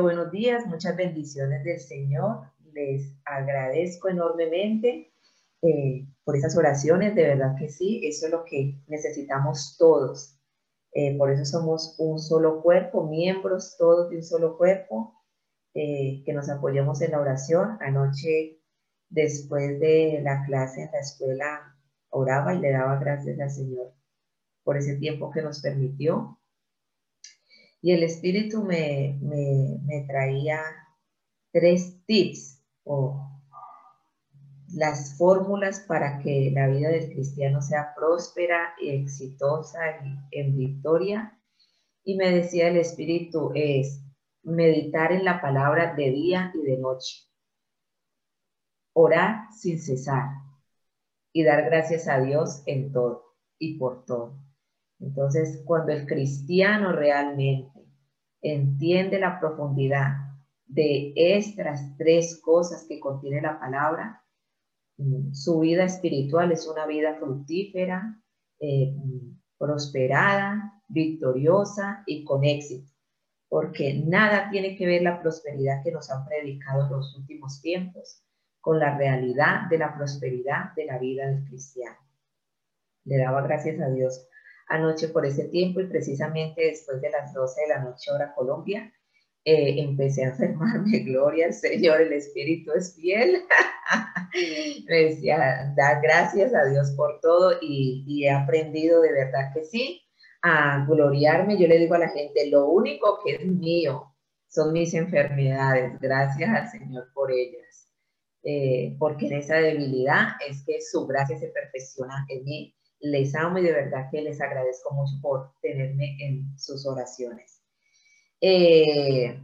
buenos días, muchas bendiciones del Señor. Les agradezco enormemente eh, por esas oraciones, de verdad que sí, eso es lo que necesitamos todos. Eh, por eso somos un solo cuerpo, miembros todos de un solo cuerpo, eh, que nos apoyemos en la oración. Anoche, después de la clase en la escuela, oraba y le daba gracias al Señor por ese tiempo que nos permitió. Y el Espíritu me, me, traía tres tips o las fórmulas para que la vida del cristiano sea próspera y exitosa y en victoria. Y me decía el Espíritu es meditar en la palabra de día y de noche, orar sin cesar y dar gracias a Dios en todo y por todo. Entonces, cuando el cristiano realmente entiende la profundidad de estas tres cosas que contiene la palabra, mm, su vida espiritual es una vida fructífera, eh, prosperada, victoriosa y con éxito, porque nada tiene que ver la prosperidad que nos han predicado en los últimos tiempos con la realidad de la prosperidad de la vida del cristiano. Le daba gracias a Dios anoche por ese tiempo y precisamente después de las 12 de la noche hora Colombia, eh, empecé a enfermarme, gloria al Señor, el Espíritu es fiel. Me decía, da gracias a Dios por todo y, he aprendido de verdad que sí, a gloriarme. Yo le digo a la gente, lo único que es mío son mis enfermedades, gracias al Señor por ellas. Eh, porque en esa debilidad es que su gracia se perfecciona en mí les amo y de verdad que les agradezco mucho por tenerme en sus oraciones. Eh,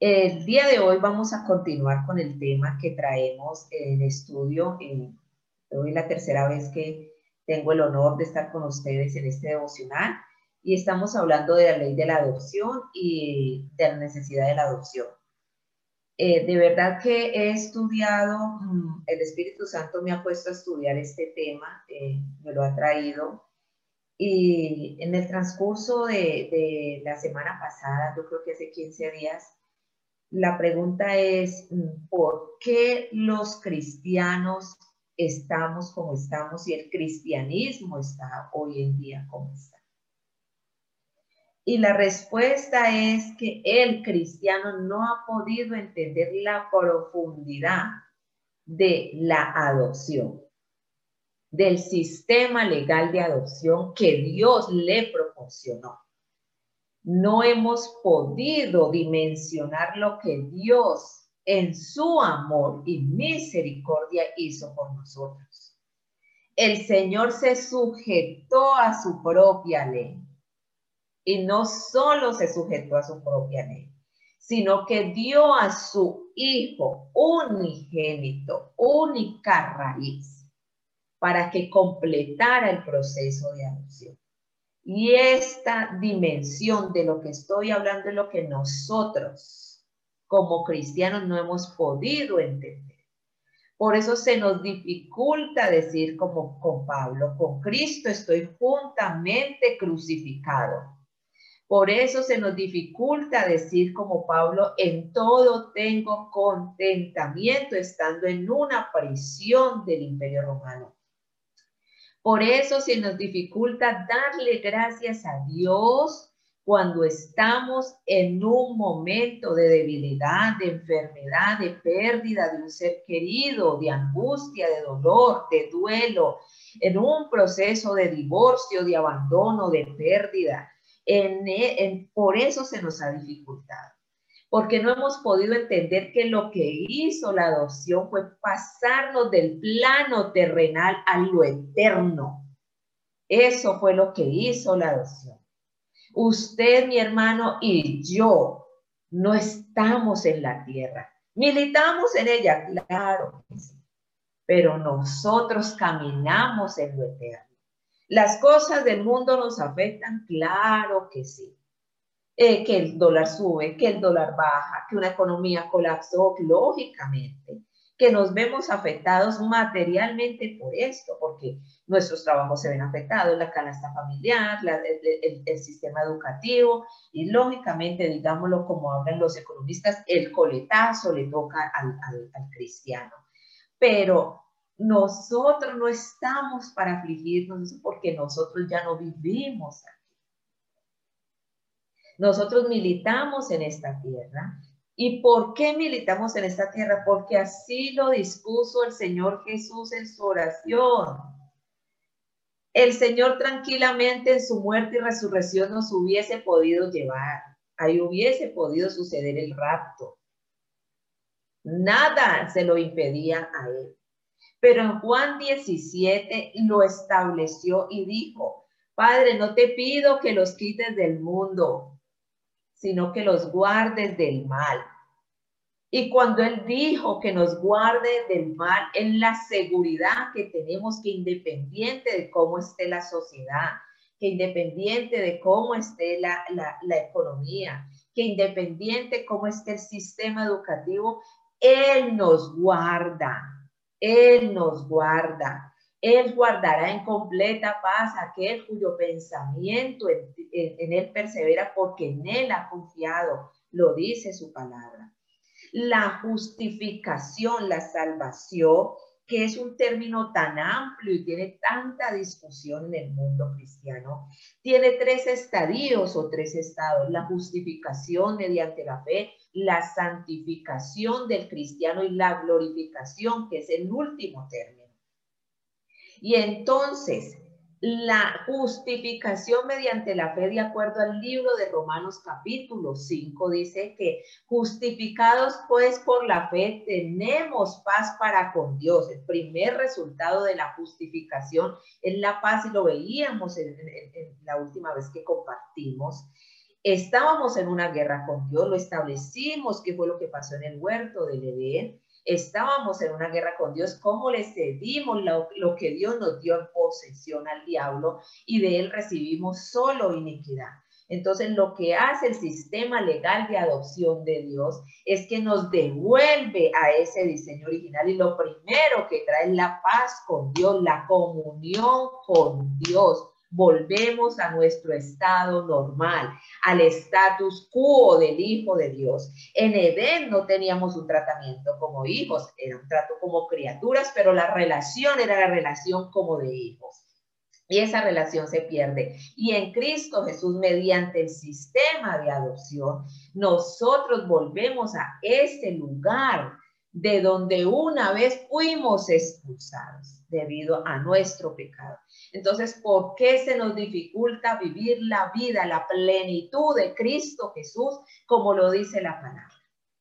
el día de hoy vamos a continuar con el tema que traemos en estudio. hoy es la tercera vez que tengo el honor de estar con ustedes en este devocional y estamos hablando de la ley de la adopción y de la necesidad de la adopción. Eh, de verdad que he estudiado, mm, el Espíritu Santo me ha puesto a estudiar este tema, eh, me lo ha traído. Y en el transcurso de, de, la semana pasada, yo creo que hace 15 días, la pregunta es, mm, ¿por qué los cristianos estamos como estamos y el cristianismo está hoy en día como está? Y la respuesta es que el cristiano no ha podido entender la profundidad de la adopción, del sistema legal de adopción que Dios le proporcionó. No hemos podido dimensionar lo que Dios en su amor y misericordia hizo por nosotros. El Señor se sujetó a su propia ley y no solo se sujetó a su propia ley, sino que dio a su hijo unigénito, única raíz, para que completara el proceso de adopción. Y esta dimensión de lo que estoy hablando es lo que nosotros como cristianos no hemos podido entender. Por eso se nos dificulta decir como con Pablo, con Cristo estoy juntamente crucificado. Por eso se nos dificulta decir como Pablo, en todo tengo contentamiento estando en una prisión del imperio romano. Por eso se nos dificulta darle gracias a Dios cuando estamos en un momento de debilidad, de enfermedad, de pérdida de un ser querido, de angustia, de dolor, de duelo, en un proceso de divorcio, de abandono, de pérdida en, por eso se nos ha dificultado, porque no hemos podido entender que lo que hizo la adopción fue pasarnos del plano terrenal a lo eterno. Eso fue lo que hizo la adopción. Usted, mi hermano, y yo no estamos en la tierra. Militamos en ella, claro pero nosotros caminamos en lo eterno. ¿Las cosas del mundo nos afectan? Claro que sí. Eh, que el dólar sube, que el dólar baja, que una economía colapsó, lógicamente. Que nos vemos afectados materialmente por esto, porque nuestros trabajos se ven afectados, la canasta familiar, el, sistema educativo y lógicamente, digámoslo como hablan los economistas, el coletazo le toca al, al cristiano. Pero nosotros no estamos para afligirnos porque nosotros ya no vivimos aquí. Nosotros militamos en esta tierra ¿Y por qué militamos en esta tierra? Porque así lo dispuso el Señor Jesús en su oración. El Señor tranquilamente en su muerte y resurrección nos hubiese podido llevar. Ahí hubiese podido suceder el rapto. Nada se lo impedía a él. Pero en Juan 17 lo estableció y dijo, Padre, no te pido que los quites del mundo, sino que los guardes del mal. Y cuando Él dijo que nos guarde del mal, en la seguridad que tenemos que independiente de cómo esté la sociedad, que independiente de cómo esté la, la economía, que independiente de cómo esté el sistema educativo, Él nos guarda, Él nos guarda. Él guardará en completa paz aquel cuyo pensamiento en, él persevera porque en él ha confiado, lo dice su palabra. La justificación, la salvación, que es un término tan amplio y tiene tanta discusión en el mundo cristiano, tiene tres estadios o tres estados. La justificación mediante la fe, la santificación del cristiano y la glorificación, que es el último término. Y entonces, la justificación mediante la fe, de acuerdo al libro de Romanos capítulo 5, dice que justificados pues por la fe tenemos paz para con Dios. El primer resultado de la justificación es la paz y lo veíamos en, la última vez que compartimos. Estábamos en una guerra con Dios, lo establecimos, que fue lo que pasó en el huerto del Edén estábamos en una guerra con Dios, cómo le cedimos lo, que Dios nos dio en posesión al diablo y de él recibimos solo iniquidad. Entonces, lo que hace el sistema legal de adopción de Dios es que nos devuelve a ese diseño original y lo primero que trae es la paz con Dios, la comunión con Dios volvemos a nuestro estado normal, al status quo del Hijo de Dios. En Edén no teníamos un tratamiento como hijos, era un trato como criaturas, pero la relación era la relación como de hijos. Y esa relación se pierde. Y en Cristo Jesús, mediante el sistema de adopción, nosotros volvemos a ese lugar de donde una vez fuimos expulsados debido a nuestro pecado. Entonces, ¿por qué se nos dificulta vivir la vida, la plenitud de Cristo Jesús, como lo dice la palabra?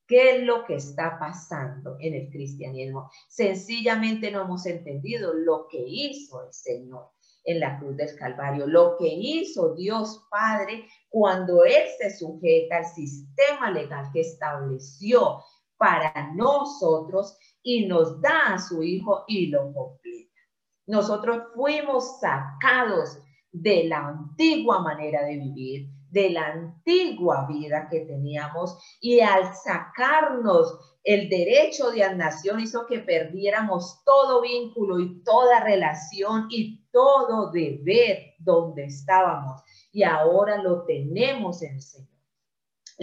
¿Qué es lo que está pasando en el cristianismo? Sencillamente no hemos entendido lo que hizo el Señor en la cruz del Calvario, lo que hizo Dios Padre cuando Él se sujeta al sistema legal que estableció para nosotros y nos da a su Hijo y lo completa. Nosotros fuimos sacados de la antigua manera de vivir, de la antigua vida que teníamos y al sacarnos el derecho de nación hizo que perdiéramos todo vínculo y toda relación y todo deber donde estábamos y ahora lo tenemos en el Señor.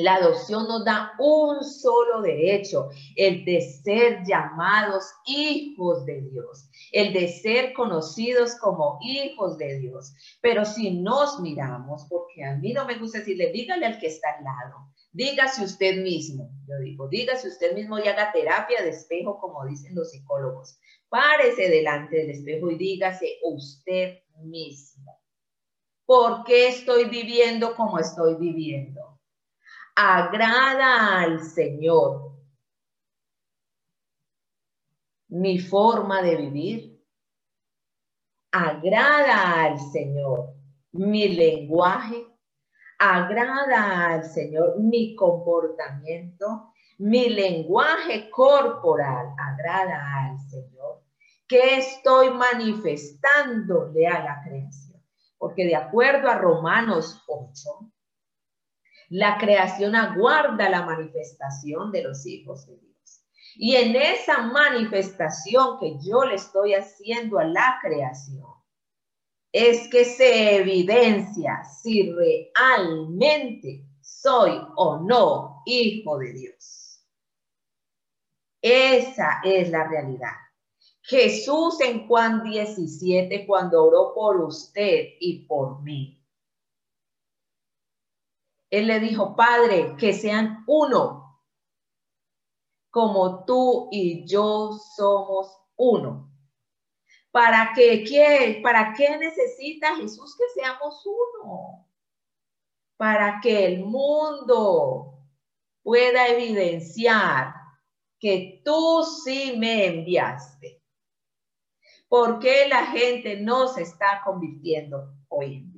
La adopción nos da un solo derecho, el de ser llamados hijos de Dios, el de ser conocidos como hijos de Dios. Pero si nos miramos, porque a mí no me gusta decirle, dígale al que está al lado, dígase usted mismo, yo digo, dígase usted mismo y haga terapia de espejo, como dicen los psicólogos. Párese delante del espejo y dígase usted mismo. ¿Por qué estoy viviendo como estoy viviendo? Agrada al Señor. Mi forma de vivir, agrada al Señor. Mi lenguaje, agrada al Señor. Mi comportamiento, mi lenguaje corporal agrada al Señor, que estoy manifestándole a la creación. Porque de acuerdo a Romanos 8, la creación aguarda la manifestación de los hijos de Dios. Y en esa manifestación que yo le estoy haciendo a la creación, es que se evidencia si realmente soy o no hijo de Dios. Esa es la realidad. Jesús en Juan 17, cuando oró por usted y por mí, Él le dijo, Padre, que sean uno, como tú y yo somos uno. ¿Para qué, qué, ¿Para qué necesita Jesús que seamos uno? Para que el mundo pueda evidenciar que tú sí me enviaste ¿Por qué la gente no se está convirtiendo hoy?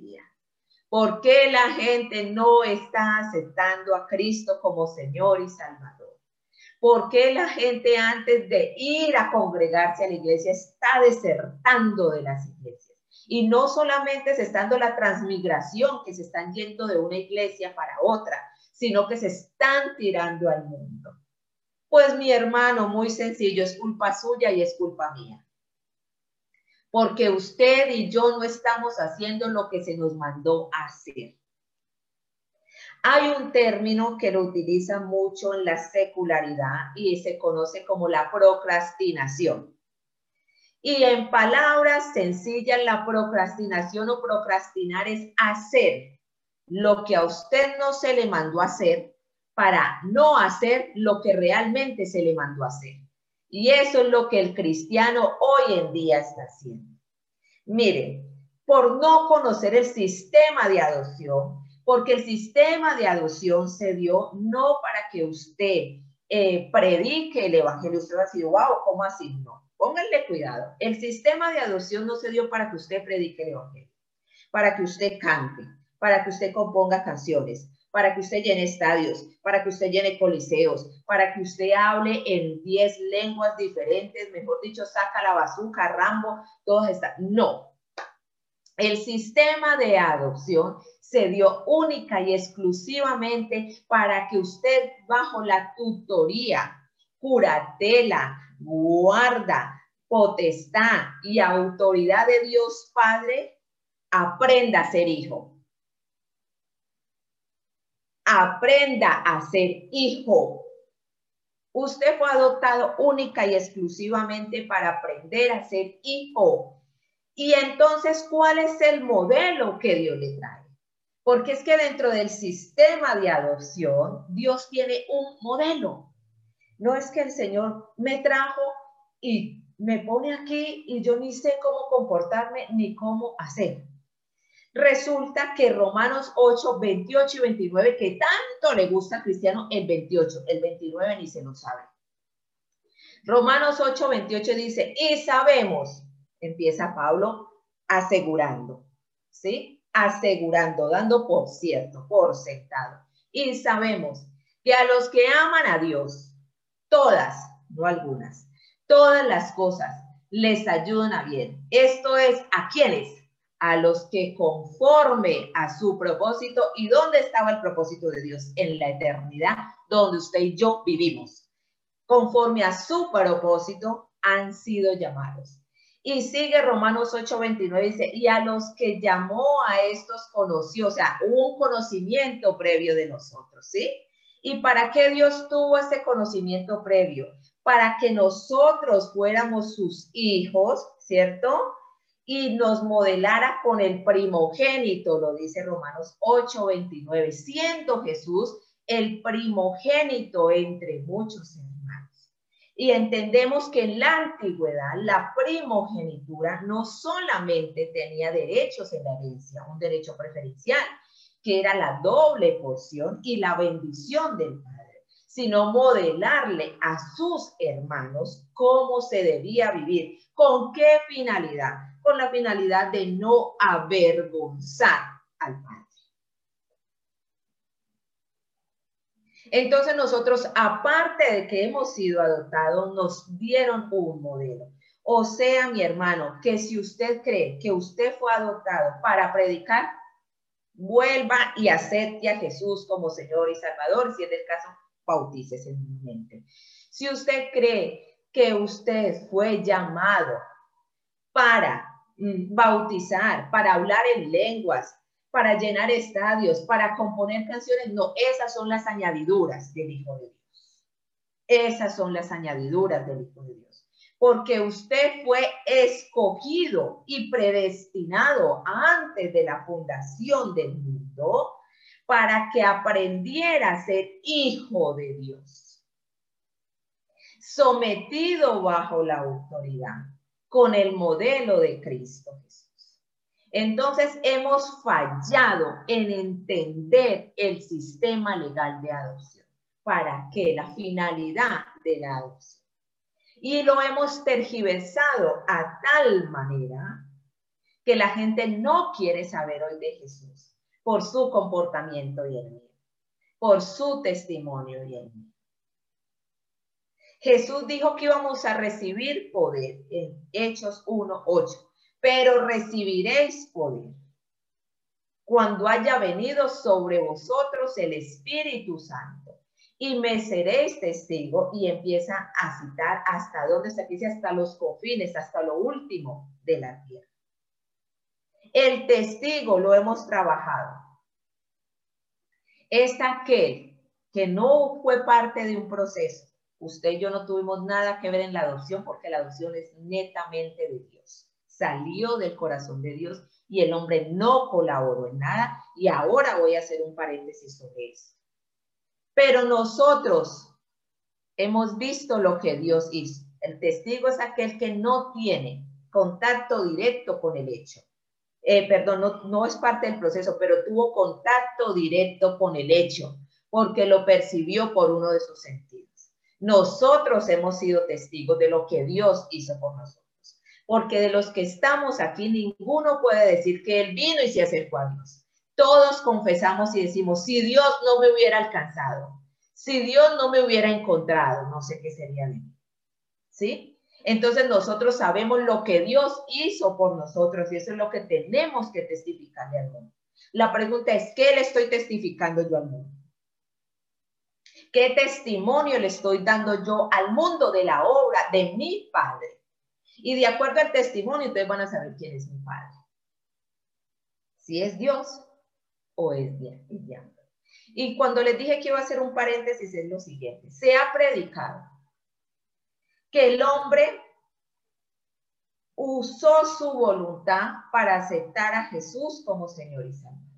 ¿Por qué la gente no está aceptando a Cristo como Señor y Salvador? ¿Por qué la gente antes de ir a congregarse a la iglesia está desertando de las iglesias? Y no solamente se está dando la transmigración, que se están yendo de una iglesia para otra, sino que se están tirando al mundo. Pues mi hermano, muy sencillo, es culpa suya y es culpa mía porque usted y yo no estamos haciendo lo que se nos mandó hacer. Hay un término que lo utiliza mucho en la secularidad y se conoce como la procrastinación. Y en palabras sencillas, la procrastinación o procrastinar es hacer lo que a usted no se le mandó hacer para no hacer lo que realmente se le mandó hacer. Y eso es lo que el cristiano hoy en día está haciendo. Miren, por no conocer el sistema de adopción, porque el sistema de adopción se dio no para que usted eh, predique el evangelio. Usted va a decir, wow, ¿cómo así? No, pónganle cuidado. El sistema de adopción no se dio para que usted predique el evangelio, para que usted cante, para que usted componga canciones, para que usted llene estadios, para que usted llene coliseos, para que usted hable en 10 lenguas diferentes, mejor dicho, saca la bazooka, Rambo, todas estas. No. El sistema de adopción se dio única y exclusivamente para que usted bajo la tutoría, curatela, guarda, potestad y autoridad de Dios Padre, aprenda a ser hijo aprenda a ser hijo. Usted fue adoptado única y exclusivamente para aprender a ser hijo. Y entonces, ¿cuál es el modelo que Dios le trae? Porque es que dentro del sistema de adopción, Dios tiene un modelo. No es que el Señor me trajo y me pone aquí y yo ni sé cómo comportarme ni cómo hacer. Resulta que Romanos 8, 28 y 29, que tanto le gusta a Cristiano el 28, el 29 ni se lo sabe. Romanos 8, 28 dice, y sabemos, empieza Pablo asegurando, ¿sí? Asegurando, dando por cierto, por sentado. Y sabemos que a los que aman a Dios, todas, no algunas, todas las cosas les ayudan a bien. Esto es a quienes a los que conforme a su propósito. ¿Y dónde estaba el propósito de Dios? En la eternidad, donde usted y yo vivimos. Conforme a su propósito han sido llamados. Y sigue Romanos 8:29, dice, y a los que llamó a estos conoció, o sea, un conocimiento previo de nosotros, ¿sí? ¿Y para qué Dios tuvo ese conocimiento previo? Para que nosotros fuéramos sus hijos, ¿cierto? Y nos modelara con el primogénito, lo dice Romanos 8, 29, siendo Jesús el primogénito entre muchos hermanos. Y entendemos que en la antigüedad la primogenitura no solamente tenía derechos en la herencia, un derecho preferencial, que era la doble porción y la bendición del Padre, sino modelarle a sus hermanos cómo se debía vivir, con qué finalidad, con la finalidad de no avergonzar al Padre. Entonces nosotros, aparte de que hemos sido adoptados, nos dieron un modelo. O sea, mi hermano, que si usted cree que usted fue adoptado para predicar, vuelva y acepte a Jesús como Señor y Salvador. Si es el caso, mi mente. Si usted cree que usted fue llamado para bautizar, para hablar en lenguas, para llenar estadios, para componer canciones, no, esas son las añadiduras del Hijo de Dios. Esas son las añadiduras del Hijo de Dios. Porque usted fue escogido y predestinado antes de la fundación del mundo para que aprendiera a ser hijo de Dios, sometido bajo la autoridad, con el modelo de Cristo Jesús. Entonces hemos fallado en entender el sistema legal de adopción. ¿Para qué? La finalidad de la adopción. Y lo hemos tergiversado a tal manera que la gente no quiere saber hoy de Jesús por su comportamiento y el mío, por su testimonio y el mío. Jesús dijo que íbamos a recibir poder en Hechos 1.8, pero recibiréis poder cuando haya venido sobre vosotros el Espíritu Santo y me seréis testigo y empieza a citar hasta donde se dice hasta los confines, hasta lo último de la tierra. El testigo lo hemos trabajado. Es aquel que no fue parte de un proceso. Usted y yo no tuvimos nada que ver en la adopción porque la adopción es netamente de Dios. Salió del corazón de Dios y el hombre no colaboró en nada. Y ahora voy a hacer un paréntesis sobre eso. Pero nosotros hemos visto lo que Dios hizo. El testigo es aquel que no tiene contacto directo con el hecho. Eh, perdón, no, no es parte del proceso, pero tuvo contacto directo con el hecho, porque lo percibió por uno de sus sentidos. Nosotros hemos sido testigos de lo que Dios hizo por nosotros, porque de los que estamos aquí, ninguno puede decir que Él vino y se acercó a Dios. Todos confesamos y decimos, si Dios no me hubiera alcanzado, si Dios no me hubiera encontrado, no sé qué sería de mí. ¿Sí? Entonces nosotros sabemos lo que Dios hizo por nosotros y eso es lo que tenemos que testificarle al mundo. La pregunta es, ¿qué le estoy testificando yo al mundo? ¿Qué testimonio le estoy dando yo al mundo de la obra de mi Padre? Y de acuerdo al testimonio, ustedes van a saber quién es mi Padre. Si es Dios o es diablo. Y cuando les dije que iba a hacer un paréntesis es lo siguiente. Se ha predicado que el hombre usó su voluntad para aceptar a Jesús como Señor y Salvador.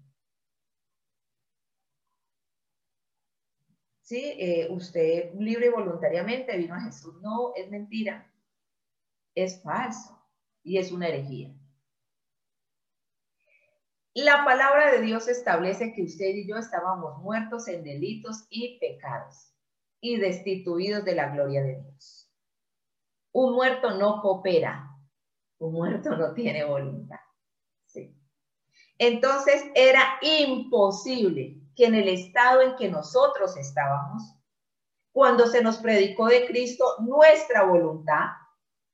¿Sí? Eh, usted libre y voluntariamente vino a Jesús. No, es mentira. Es falso y es una herejía. La palabra de Dios establece que usted y yo estábamos muertos en delitos y pecados y destituidos de la gloria de Dios. Un muerto no coopera, un muerto no tiene voluntad. ¿sí? Entonces era imposible que en el estado en que nosotros estábamos, cuando se nos predicó de Cristo, nuestra voluntad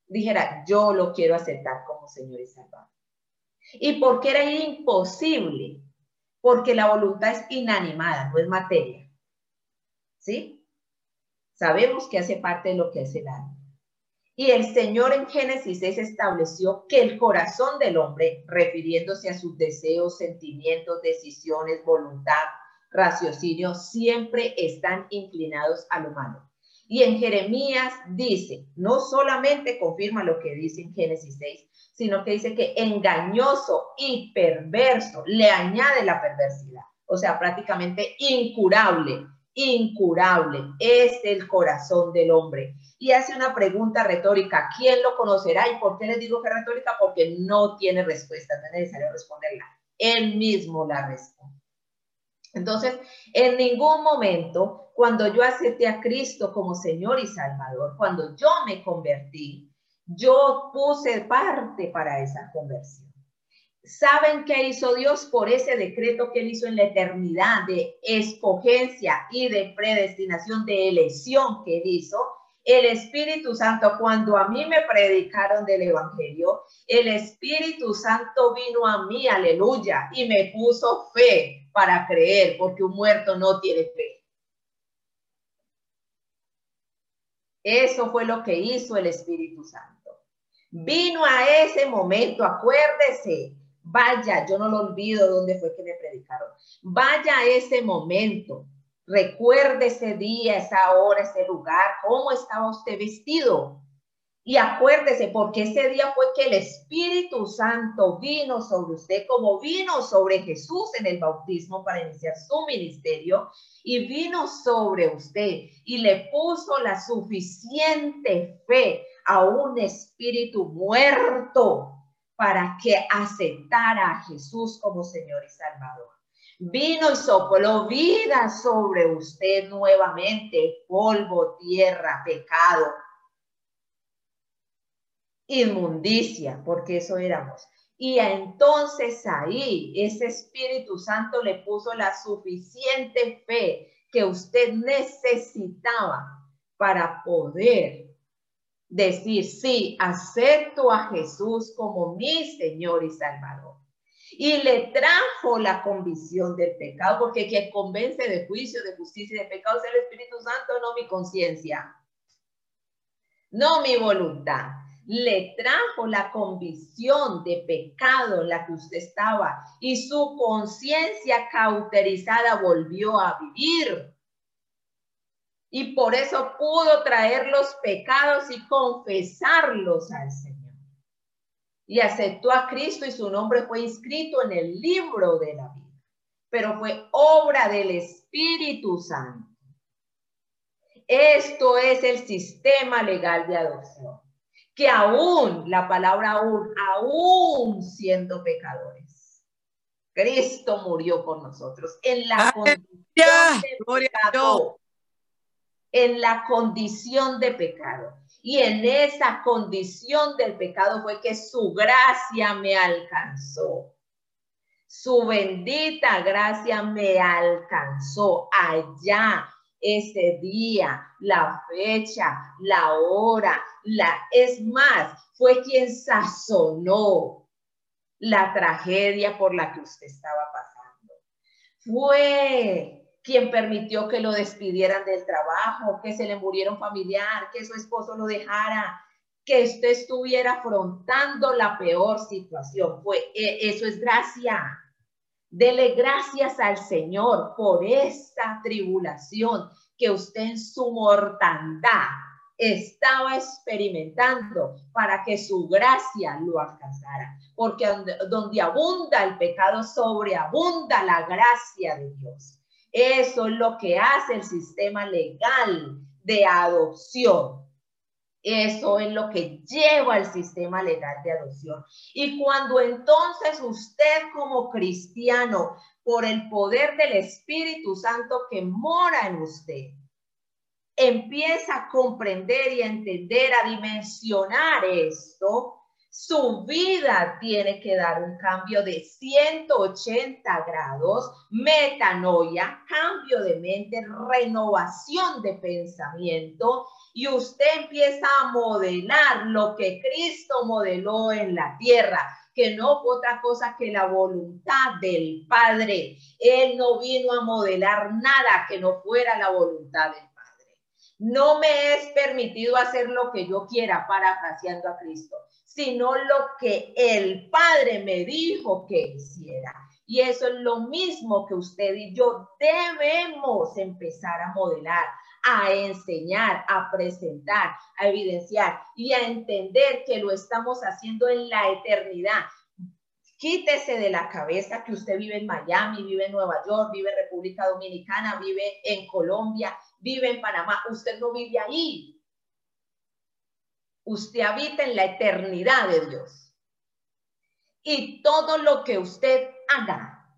dijera, yo lo quiero aceptar como Señor y Salvador. ¿Y por qué era imposible? Porque la voluntad es inanimada, no es materia. ¿Sí? Sabemos que hace parte de lo que es el alma. Y el Señor en Génesis 6 estableció que el corazón del hombre, refiriéndose a sus deseos, sentimientos, decisiones, voluntad, raciocinio, siempre están inclinados a lo malo. Y en Jeremías dice, no solamente confirma lo que dice en Génesis 6, sino que dice que engañoso y perverso le añade la perversidad. O sea, prácticamente incurable incurable, es el corazón del hombre. Y hace una pregunta retórica, ¿quién lo conocerá? ¿Y por qué les digo que retórica? Porque no tiene respuesta, no es necesario responderla. Él mismo la responde. Entonces, en ningún momento, cuando yo acepté a Cristo como Señor y Salvador, cuando yo me convertí, yo puse parte para esa conversión. ¿Saben qué hizo Dios por ese decreto que él hizo en la eternidad de escogencia y de predestinación, de elección que él hizo? El Espíritu Santo, cuando a mí me predicaron del Evangelio, el Espíritu Santo vino a mí, aleluya, y me puso fe para creer, porque un muerto no tiene fe. Eso fue lo que hizo el Espíritu Santo. Vino a ese momento, acuérdese, vaya, yo no lo olvido dónde fue que me predicaron. Vaya a ese momento, recuerde ese día, esa hora, ese lugar, cómo estaba usted vestido. Y acuérdese, porque ese día fue que el Espíritu Santo vino sobre usted, como vino sobre Jesús en el bautismo para iniciar su ministerio, y vino sobre usted y le puso la suficiente fe a un espíritu muerto para que aceptara a Jesús como Señor y Salvador. Vino y sopló vida sobre usted nuevamente, polvo, tierra, pecado, inmundicia, porque eso éramos. Y entonces ahí ese Espíritu Santo le puso la suficiente fe que usted necesitaba para poder decir, sí, acepto a Jesús como mi Señor y Salvador. Y le trajo la convicción del pecado, porque quien convence de juicio, de justicia y de pecado es el Espíritu Santo, no mi conciencia, no mi voluntad le trajo la convicción de pecado en la que usted estaba y su conciencia cauterizada volvió a vivir. Y por eso pudo traer los pecados y confesarlos al Señor. Y aceptó a Cristo y su nombre fue inscrito en el libro de la vida. Pero fue obra del Espíritu Santo. Esto es el sistema legal de adopción que aún, la palabra aún, aún siendo pecadores, Cristo murió por nosotros en la condición de pecado. En la condición de pecado. Y en esa condición del pecado fue que su gracia me alcanzó. Su bendita gracia me alcanzó allá ese día, la fecha, la hora, la es más, fue quien sazonó la tragedia por la que usted estaba pasando. Fue quien permitió que lo despidieran del trabajo, que se le muriera un familiar, que su esposo lo dejara, que usted estuviera afrontando la peor situación. Fue, e, eso es gracia. Dele gracias al Señor por esta tribulación que usted en su mortandad estaba experimentando para que su gracia lo alcanzara. Porque donde, abunda el pecado, sobreabunda la gracia de Dios. Eso es lo que hace el sistema legal de adopción. Eso es lo que lleva el sistema legal de adopción. Y cuando entonces usted como cristiano, por el poder del Espíritu Santo que mora en usted, empieza a comprender y a entender, a dimensionar esto, su vida tiene que dar un cambio de 180 grados, metanoia, cambio de mente, renovación de pensamiento y usted empieza a modelar lo que Cristo modeló en la tierra, que no fue otra cosa que la voluntad del Padre. Él no vino a modelar nada que no fuera la voluntad del Padre. No me es permitido hacer lo que yo quiera, parafraseando a Cristo sino lo que el Padre me dijo que hiciera. Y eso es lo mismo que usted y yo debemos empezar a modelar, a enseñar, a presentar, a evidenciar y a entender que lo estamos haciendo en la eternidad. Quítese de la cabeza que usted vive en Miami, vive en Nueva York, vive en República Dominicana, vive en Colombia, vive en Panamá. Usted no vive ahí usted habita en la eternidad de Dios. Y todo lo que usted haga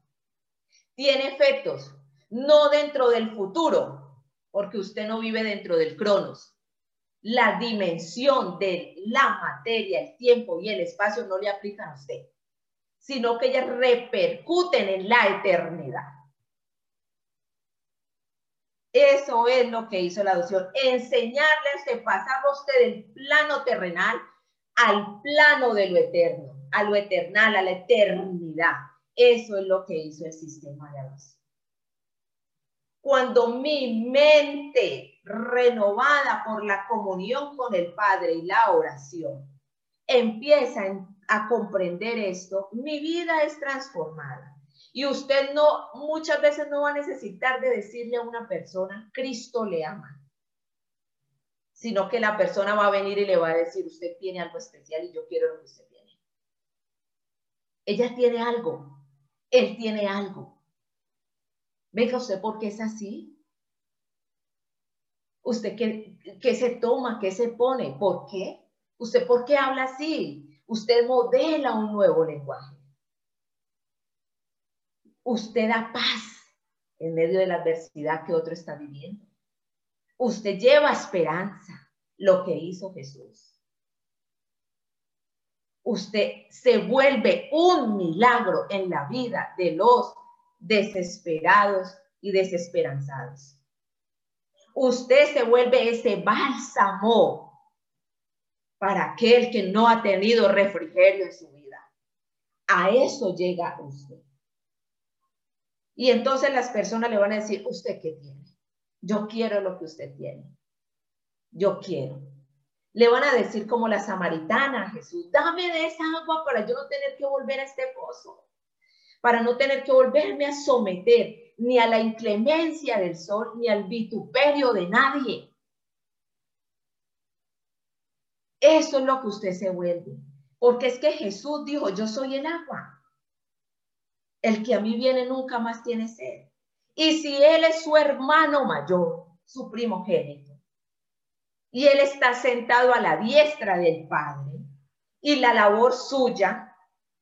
tiene efectos, no dentro del futuro, porque usted no vive dentro del cronos. La dimensión de la materia, el tiempo y el espacio no le aplican a usted, sino que ellas repercuten en la eternidad. Eso es lo que hizo la adopción, enseñarles de pasar usted del plano terrenal al plano de lo eterno, a lo eternal, a la eternidad. Eso es lo que hizo el sistema de adopción. cuando mi mente renovada por la comunión con el Padre y la oración empieza a comprender esto, mi vida es transformada. Y usted no, muchas veces no va a necesitar de decirle a una persona, Cristo le ama, sino que la persona va a venir y le va a decir, usted tiene algo especial y yo quiero lo que usted tiene. Ella tiene algo, él tiene algo. Venga usted, ¿por qué es así? ¿Usted qué, qué se toma? ¿Qué se pone? ¿Por qué? ¿Usted por qué habla así? Usted modela un nuevo lenguaje. Usted da paz en medio de la adversidad que otro está viviendo. Usted lleva esperanza, lo que hizo Jesús. Usted se vuelve un milagro en la vida de los desesperados y desesperanzados. Usted se vuelve ese bálsamo para aquel que no ha tenido refrigerio en su vida. A eso llega usted. Y entonces las personas le van a decir, ¿usted qué tiene? Yo quiero lo que usted tiene. Yo quiero. Le van a decir como la samaritana, Jesús, dame de esa agua para yo no tener que volver a este pozo, para no tener que volverme a someter ni a la inclemencia del sol, ni al vituperio de nadie. Eso es lo que usted se vuelve. Porque es que Jesús dijo, yo soy el agua. El que a mí viene nunca más tiene sed. Y si él es su hermano mayor, su primogénito, y él está sentado a la diestra del Padre, y la labor suya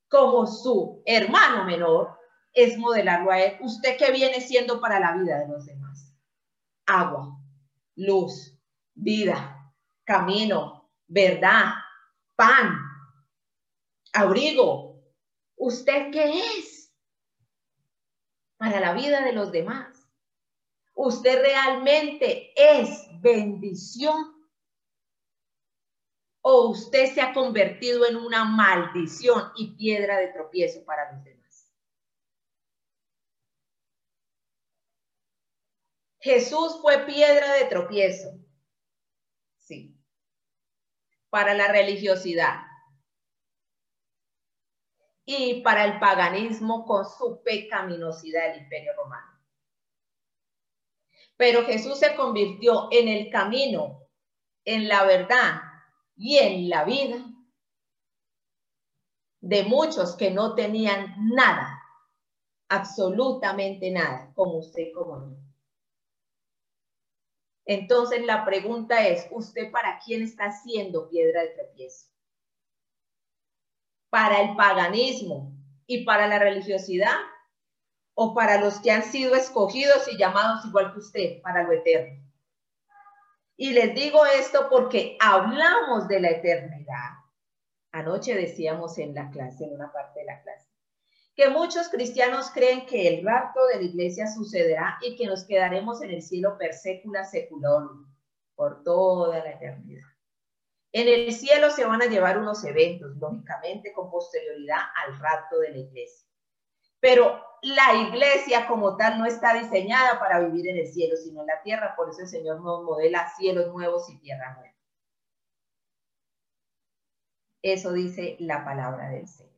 como su hermano menor es modelarlo a él. ¿Usted qué viene siendo para la vida de los demás? Agua, luz, vida, camino, verdad, pan, abrigo. ¿Usted qué es para la vida de los demás? ¿Usted realmente es bendición? ¿O usted se ha convertido en una maldición y piedra de tropiezo para los demás? Jesús fue piedra de tropiezo. Sí para la religiosidad y para el paganismo con su pecaminosidad del imperio romano. Pero Jesús se convirtió en el camino, en la verdad y en la vida de muchos que no tenían nada, absolutamente nada, como usted como yo. Entonces la pregunta es, ¿usted para quién está haciendo piedra de tropiezo? ¿Para el paganismo y para la religiosidad? ¿O para los que han sido escogidos y llamados igual que usted, para lo eterno? Y les digo esto porque hablamos de la eternidad. Anoche decíamos en la clase, en una parte de la clase, que muchos cristianos creen que el rapto de la iglesia sucederá y que nos quedaremos en el cielo per secula seculorum, por toda la eternidad. En el cielo se van a llevar unos eventos, lógicamente, con posterioridad al rapto de la iglesia. Pero la iglesia como tal no está diseñada para vivir en el cielo, sino en la tierra. Por eso el Señor nos modela cielos nuevos y tierra nueva. Eso dice la palabra del Señor.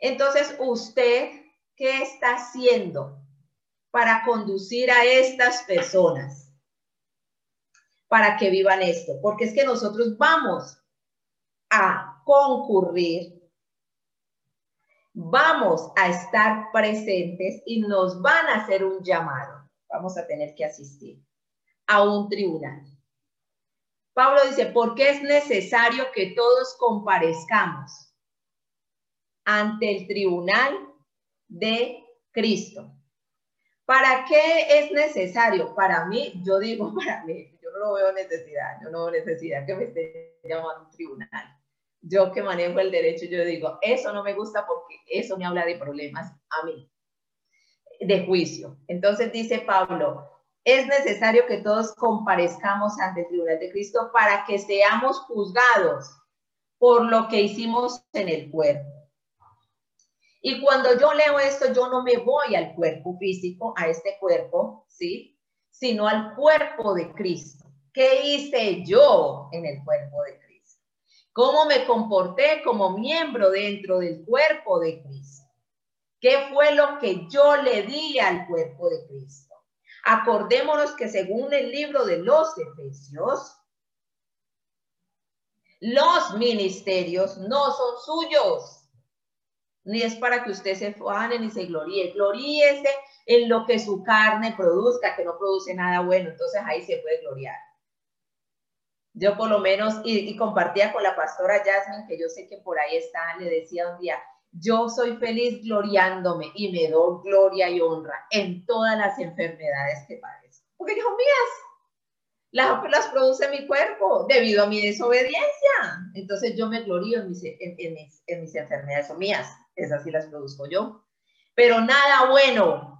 Entonces, usted, ¿qué está haciendo para conducir a estas personas para que vivan esto? Porque es que nosotros vamos a concurrir, vamos a estar presentes y nos van a hacer un llamado. Vamos a tener que asistir a un tribunal. Pablo dice, porque es necesario que todos comparezcamos ante el tribunal de Cristo. ¿Para qué es necesario? Para mí, yo digo para mí, yo no veo necesidad, yo no veo necesidad que me esté llamando a un tribunal. Yo que manejo el derecho, yo digo, eso no me gusta porque eso me habla de problemas a mí, de juicio. Entonces dice Pablo, es necesario que todos comparezcamos ante el tribunal de Cristo para que seamos juzgados por lo que hicimos en el cuerpo Y cuando yo leo esto, yo no me voy al cuerpo físico, a este cuerpo, ¿sí? Sino al cuerpo de Cristo. ¿Qué hice yo en el cuerpo de Cristo? ¿Cómo me comporté como miembro dentro del cuerpo de Cristo? ¿Qué fue lo que yo le di al cuerpo de Cristo? Acordémonos que según el libro de los Efesios, los ministerios no son suyos ni es para que usted se fane ni se gloríe. Gloríese en lo que su carne produzca, que no produce nada bueno. Entonces ahí se puede gloriar. Yo por lo menos, y, compartía con la pastora Jasmine, que yo sé que por ahí está, le decía un día, yo soy feliz gloriándome y me doy gloria y honra en todas las enfermedades que padezco. Porque dijo, mías, las, produce mi cuerpo debido a mi desobediencia. Entonces yo me glorío en mis, en, mis, enfermedades son mías, esas sí las produzco yo. Pero nada bueno,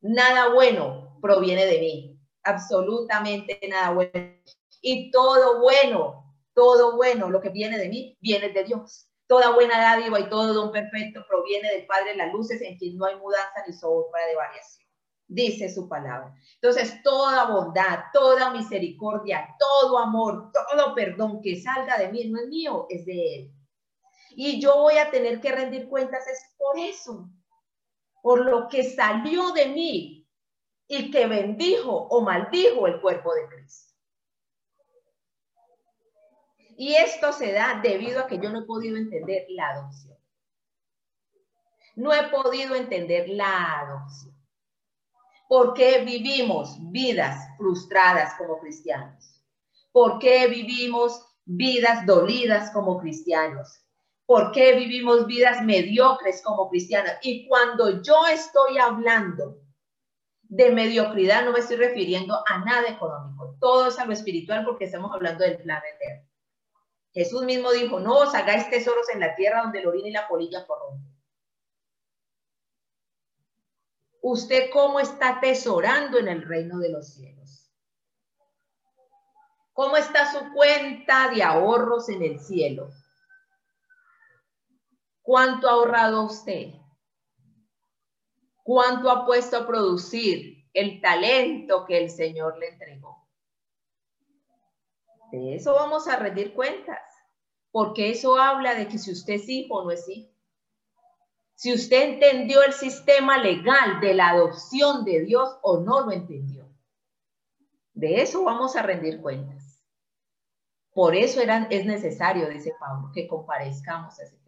nada bueno proviene de mí, absolutamente nada bueno. Y todo bueno, todo bueno, lo que viene de mí, viene de Dios. Toda buena dádiva y todo don perfecto proviene del Padre de las luces, en quien no hay mudanza ni sombra de variación dice su palabra. Entonces, toda bondad, toda misericordia, todo amor, todo perdón que salga de mí no es mío, es de Él. Y yo voy a tener que rendir cuentas es por eso, por lo que salió de mí y que bendijo o maldijo el cuerpo de Cristo. Y esto se da debido a que yo no he podido entender la adopción. No he podido entender la adopción. ¿Por qué vivimos vidas frustradas como cristianos? ¿Por qué vivimos vidas dolidas como cristianos? ¿Por qué vivimos vidas mediocres como cristianos? Y cuando yo estoy hablando de mediocridad, no me estoy refiriendo a nada económico. Todo es a lo espiritual porque estamos hablando del plan eterno. Jesús mismo dijo, no os hagáis tesoros en la tierra donde el orín y la polilla corrompen usted cómo está tesorando en el reino de los cielos. ¿Cómo está su cuenta de ahorros en el cielo? ¿Cuánto ha ahorrado usted? ¿Cuánto ha puesto a producir el talento que el Señor le entregó? De eso vamos a rendir cuentas, porque eso habla de que si usted es hijo o no es hijo si usted entendió el sistema legal de la adopción de Dios o no lo entendió. De eso vamos a rendir cuentas. Por eso es necesario, dice Pablo, que comparezcamos a.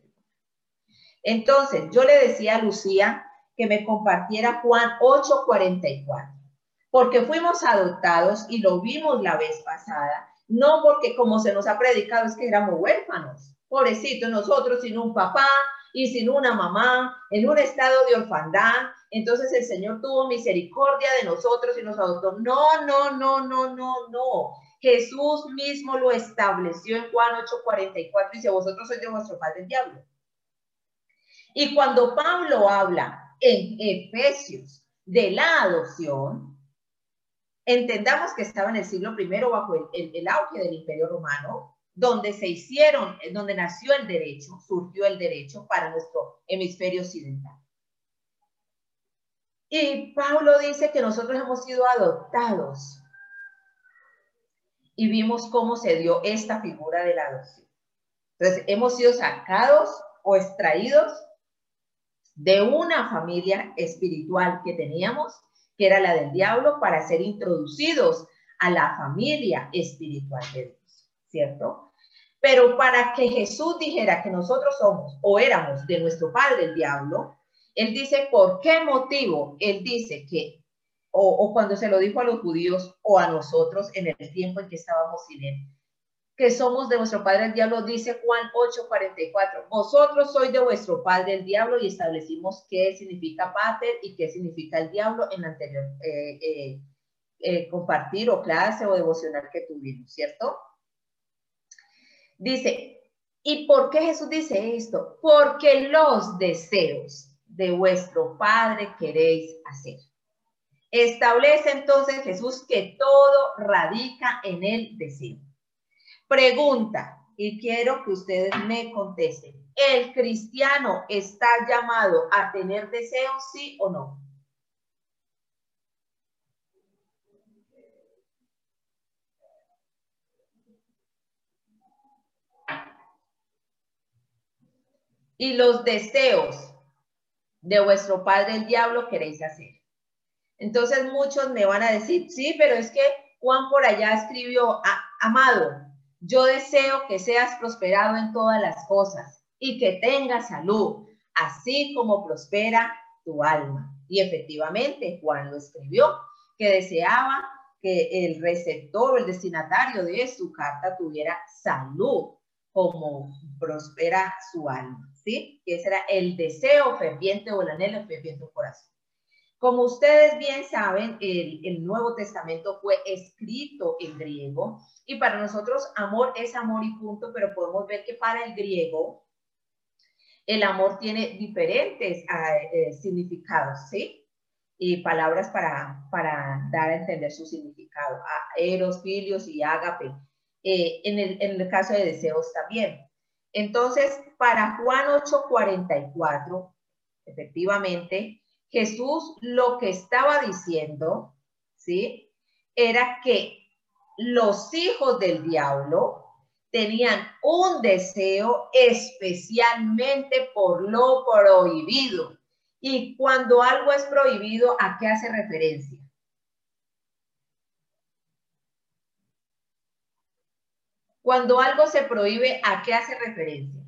Entonces, yo le decía a Lucía que me compartiera Juan 8:44, porque fuimos adoptados y lo vimos la vez pasada, no porque como se nos ha predicado es que éramos huérfanos, pobrecitos nosotros sin un papá, y sin una mamá, en un estado de orfandad. Entonces el Señor tuvo misericordia de nosotros y nos adoptó. No, no, no, no, no, no. Jesús mismo lo estableció en Juan 8:44 y dice, vosotros sois de vuestro padre el diablo. Y cuando Pablo habla en Efesios de la adopción, entendamos que estaba en el siglo I bajo el, el auge del imperio romano, donde se hicieron, eh, donde nació el derecho, surgió el derecho para nuestro hemisferio occidental. Y Pablo dice que nosotros hemos sido adoptados y vimos cómo se dio esta figura de la adopción. Entonces, hemos sido sacados o extraídos de una familia espiritual que teníamos, que era la del diablo, para ser introducidos a la familia espiritual de Dios, ¿cierto? Pero para que Jesús dijera que nosotros somos o éramos de nuestro padre el diablo, él dice, ¿por qué motivo? Él dice que, o, cuando se lo dijo a los judíos o a nosotros en el tiempo en que estábamos sin él, que somos de nuestro padre el diablo, dice Juan 8:44, vosotros sois de vuestro padre el diablo y establecimos qué significa pater y qué significa el diablo en la anterior eh, eh, eh, compartir o clase o devocional que tuvimos, ¿cierto? Dice, ¿y por qué Jesús dice esto? Porque los deseos de vuestro Padre queréis hacer. Establece entonces Jesús que todo radica en el deseo. Pregunta, y quiero que ustedes me contesten. ¿El cristiano está llamado a tener deseos, sí o no? Y los deseos de vuestro padre el diablo queréis hacer. Entonces muchos me van a decir, sí, pero es que Juan por allá escribió, amado, yo deseo que seas prosperado en todas las cosas y que tengas salud, así como prospera tu alma. Y efectivamente, Juan lo escribió, que deseaba que el receptor o el destinatario de su carta tuviera salud, como prospera su alma, ¿sí? Que ese era el deseo ferviente o el anhelo ferviente del corazón. Como ustedes bien saben, el, Nuevo Testamento fue escrito en griego y para nosotros amor es amor y punto, pero podemos ver que para el griego el amor tiene diferentes ah, eh, significados, ¿sí? Y palabras para, para dar a entender su significado. Eros, filios y ágape. Eh, en, el, en el caso de deseos también. Entonces, para Juan 8:44, efectivamente, Jesús lo que estaba diciendo, ¿sí? Era que los hijos del diablo tenían un deseo especialmente por lo prohibido. Y cuando algo es prohibido, ¿a qué hace referencia? Cuando algo se prohíbe, ¿a qué hace referencia?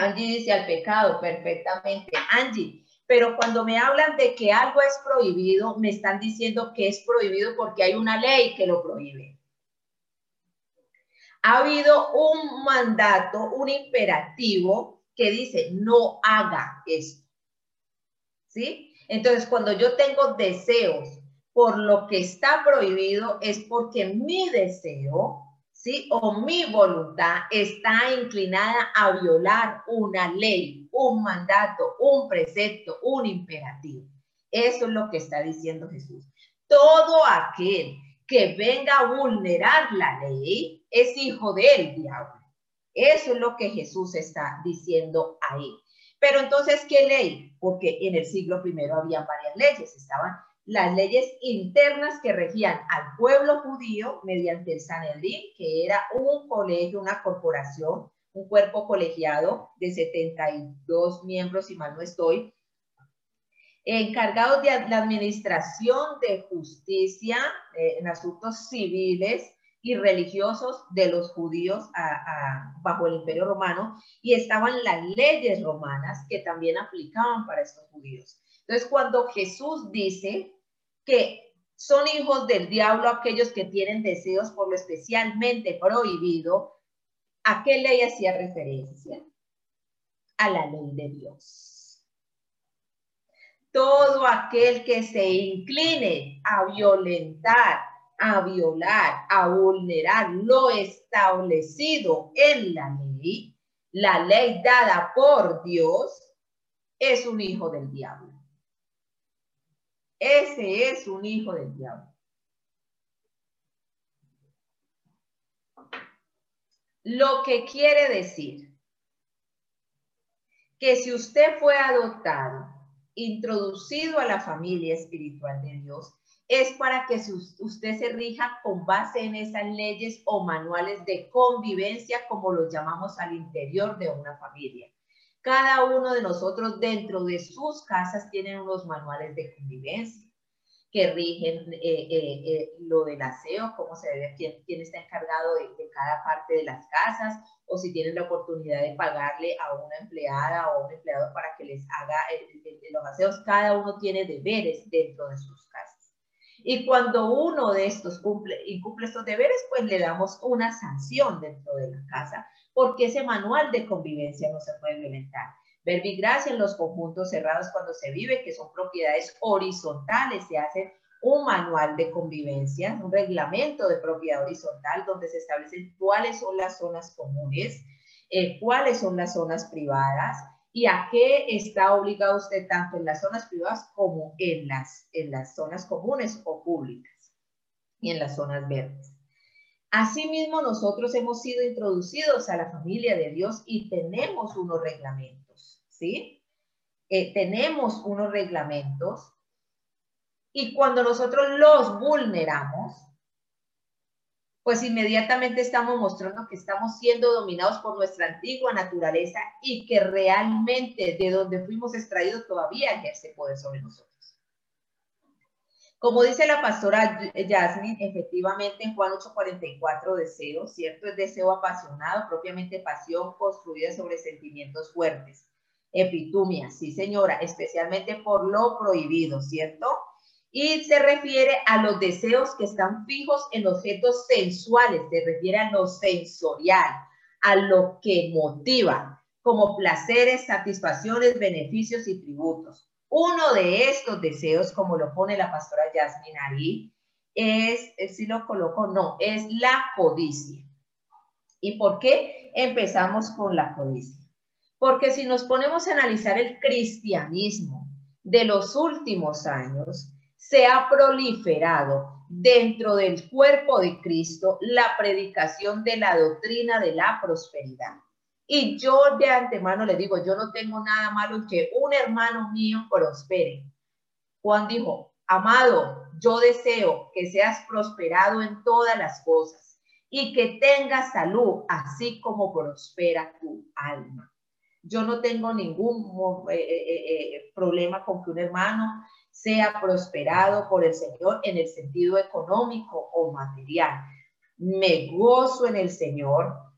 Angie dice al pecado, perfectamente. Angie, pero cuando me hablan de que algo es prohibido, me están diciendo que es prohibido porque hay una ley que lo prohíbe. Ha habido un mandato, un imperativo que dice no haga esto. ¿Sí? Entonces, cuando yo tengo deseos por lo que está prohibido, es porque mi deseo ¿sí? O mi voluntad está inclinada a violar una ley, un mandato, un precepto, un imperativo. Eso es lo que está diciendo Jesús. Todo aquel que venga a vulnerar la ley es hijo del diablo. Eso es lo que Jesús está diciendo ahí. Pero entonces, ¿qué ley? Porque en el siglo primero había varias leyes, estaban las leyes internas que regían al pueblo judío mediante el Sanedrín, que era un colegio, una corporación, un cuerpo colegiado de 72 miembros, si mal no estoy, encargados de la administración de justicia eh, en asuntos civiles y religiosos de los judíos bajo el imperio romano y estaban las leyes romanas que también aplicaban para estos judíos. Entonces, cuando Jesús dice que son hijos del diablo aquellos que tienen deseos por lo especialmente prohibido, ¿a qué ley hacía referencia? A la ley de Dios. Todo aquel que se incline a violentar, a violar, a vulnerar lo establecido en la ley, la ley dada por Dios, es un hijo del diablo. Ese es un hijo del diablo. Lo que quiere decir que si usted fue adoptado, introducido a la familia espiritual de Dios, es para que usted se rija con base en esas leyes o manuales de convivencia, como los llamamos al interior de una familia. Cada uno de nosotros dentro de sus casas tienen unos manuales de convivencia que rigen eh, eh, eh, lo del aseo, cómo se debe, quién, está encargado de, cada parte de las casas, o si tienen la oportunidad de pagarle a una empleada o a un empleado para que les haga los aseos. Cada uno tiene deberes dentro de sus casas. Y cuando uno de estos cumple, incumple estos deberes, pues le damos una sanción dentro de la casa porque ese manual de convivencia no se puede violentar. Verbigracia en los conjuntos cerrados cuando se vive, que son propiedades horizontales, se hace un manual de convivencia, un reglamento de propiedad horizontal donde se establecen cuáles son las zonas comunes, eh, cuáles son las zonas privadas y a qué está obligado usted tanto en las zonas privadas como en las, en las zonas comunes o públicas y en las zonas verdes. Asimismo, nosotros hemos sido introducidos a la familia de Dios y tenemos unos reglamentos, ¿sí? Eh, tenemos unos reglamentos y cuando nosotros los vulneramos, pues inmediatamente estamos mostrando que estamos siendo dominados por nuestra antigua naturaleza y que realmente de donde fuimos extraídos todavía ejerce poder sobre nosotros. Como dice la pastora Jasmine, efectivamente en Juan 8:44 deseo, ¿cierto? Es deseo apasionado, propiamente pasión construida sobre sentimientos fuertes. Epitumia, sí señora, especialmente por lo prohibido, ¿cierto? Y se refiere a los deseos que están fijos en objetos sensuales, se refiere a lo sensorial, a lo que motiva, como placeres, satisfacciones, beneficios y tributos. Uno de estos deseos, como lo pone la pastora Jasmine ahí, es, si lo coloco, no, es la codicia. ¿Y por qué empezamos con la codicia? Porque si nos ponemos a analizar el cristianismo de los últimos años, se ha proliferado dentro del cuerpo de Cristo la predicación de la doctrina de la prosperidad. Y yo de antemano le digo, yo no tengo nada malo que un hermano mío prospere. Juan dijo, amado, yo deseo que seas prosperado en todas las cosas y que tengas salud, así como prospera tu alma. Yo no tengo ningún eh, eh, eh, problema con que un hermano sea prosperado por el Señor en el sentido económico o material. Me gozo en el Señor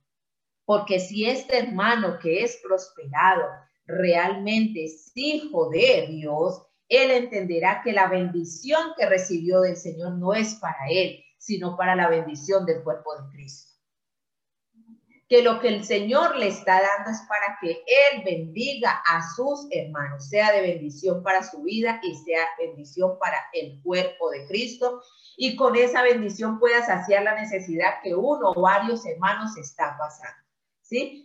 porque si este hermano que es prosperado realmente es hijo de Dios, él entenderá que la bendición que recibió del Señor no es para él, sino para la bendición del cuerpo de Cristo. Que lo que el Señor le está dando es para que Él bendiga a sus hermanos, sea de bendición para su vida y sea bendición para el cuerpo de Cristo. Y con esa bendición pueda saciar la necesidad que uno o varios hermanos está pasando.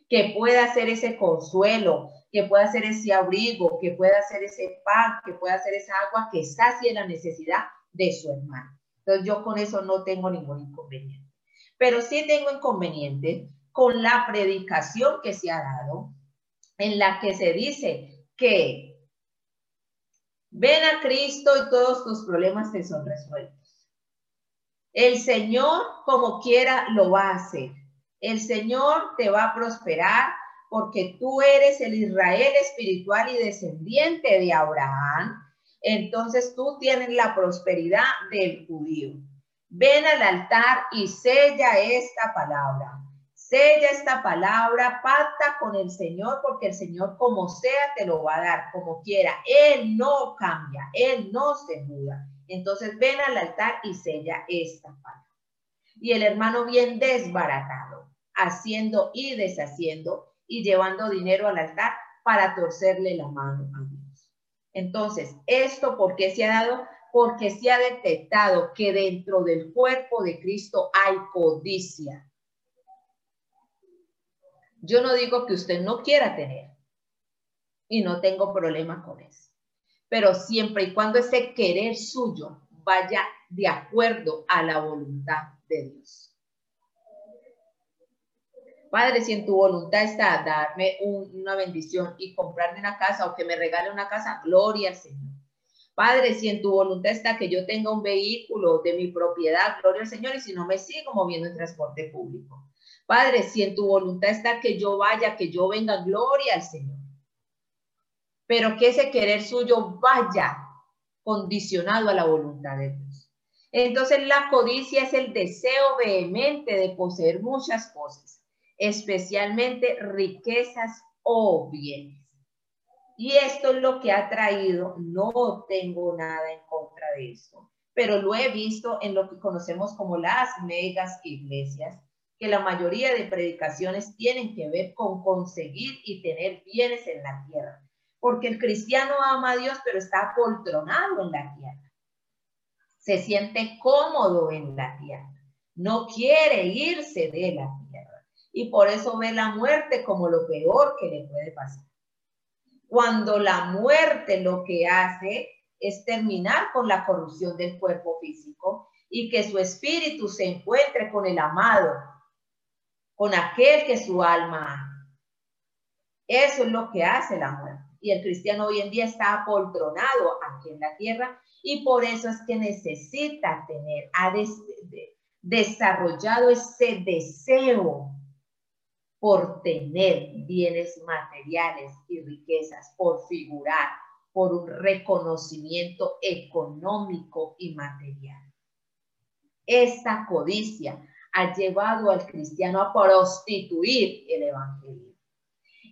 Que pueda ser ese consuelo, que pueda ser ese abrigo, que pueda ser ese pan, que pueda ser esa agua que sacie la necesidad de su hermano. Entonces yo con eso no tengo ningún inconveniente. Pero sí tengo inconveniente con la predicación que se ha dado, en la que se dice que ven a Cristo y todos tus problemas te son resueltos. El Señor, como quiera, lo va a hacer. El Señor te va a prosperar porque tú eres el Israel espiritual y descendiente de Abraham. Entonces tú tienes la prosperidad del judío. Ven al altar y sella esta palabra. Sella esta palabra, pacta con el Señor, porque el Señor como sea te lo va a dar, como quiera. Él no cambia, Él no se muda. Entonces ven al altar y sella esta palabra. Y el hermano bien desbaratado haciendo y deshaciendo y llevando dinero al altar para torcerle la mano a Dios. Entonces, ¿esto por qué se ha dado? Porque se ha detectado que dentro del cuerpo de Cristo hay codicia. Yo no digo que usted no quiera tener y no tengo problema con eso, pero siempre y cuando ese querer suyo vaya de acuerdo a la voluntad de Dios. Padre, si en tu voluntad está darme una bendición y comprarme una casa o que me regale una casa, gloria al Señor. Padre, si en tu voluntad está que yo tenga un vehículo de mi propiedad, gloria al Señor, y si no me sigo moviendo en transporte público. Padre, si en tu voluntad está que yo vaya, que yo venga, gloria al Señor. Pero que ese querer suyo vaya condicionado a la voluntad de Dios. Entonces la codicia es el deseo vehemente de poseer muchas cosas especialmente riquezas o bienes. Y esto es lo que ha traído, no tengo nada en contra de esto, pero lo he visto en lo que conocemos como las megas iglesias, que la mayoría de predicaciones tienen que ver con conseguir y tener bienes en la tierra, porque el cristiano ama a Dios, pero está poltronado en la tierra. Se siente cómodo en la tierra, no quiere irse de la tierra y por eso ve la muerte como lo peor que le puede pasar. Cuando la muerte lo que hace es terminar con la corrupción del cuerpo físico y que su espíritu se encuentre con el amado, con aquel que su alma. Eso es lo que hace la muerte. Y el cristiano hoy en día está apoltronado aquí en la tierra y por eso es que necesita tener, ha desarrollado ese deseo por tener bienes materiales y riquezas, por figurar, por un reconocimiento económico y material. Esta codicia ha llevado al cristiano a prostituir el evangelio.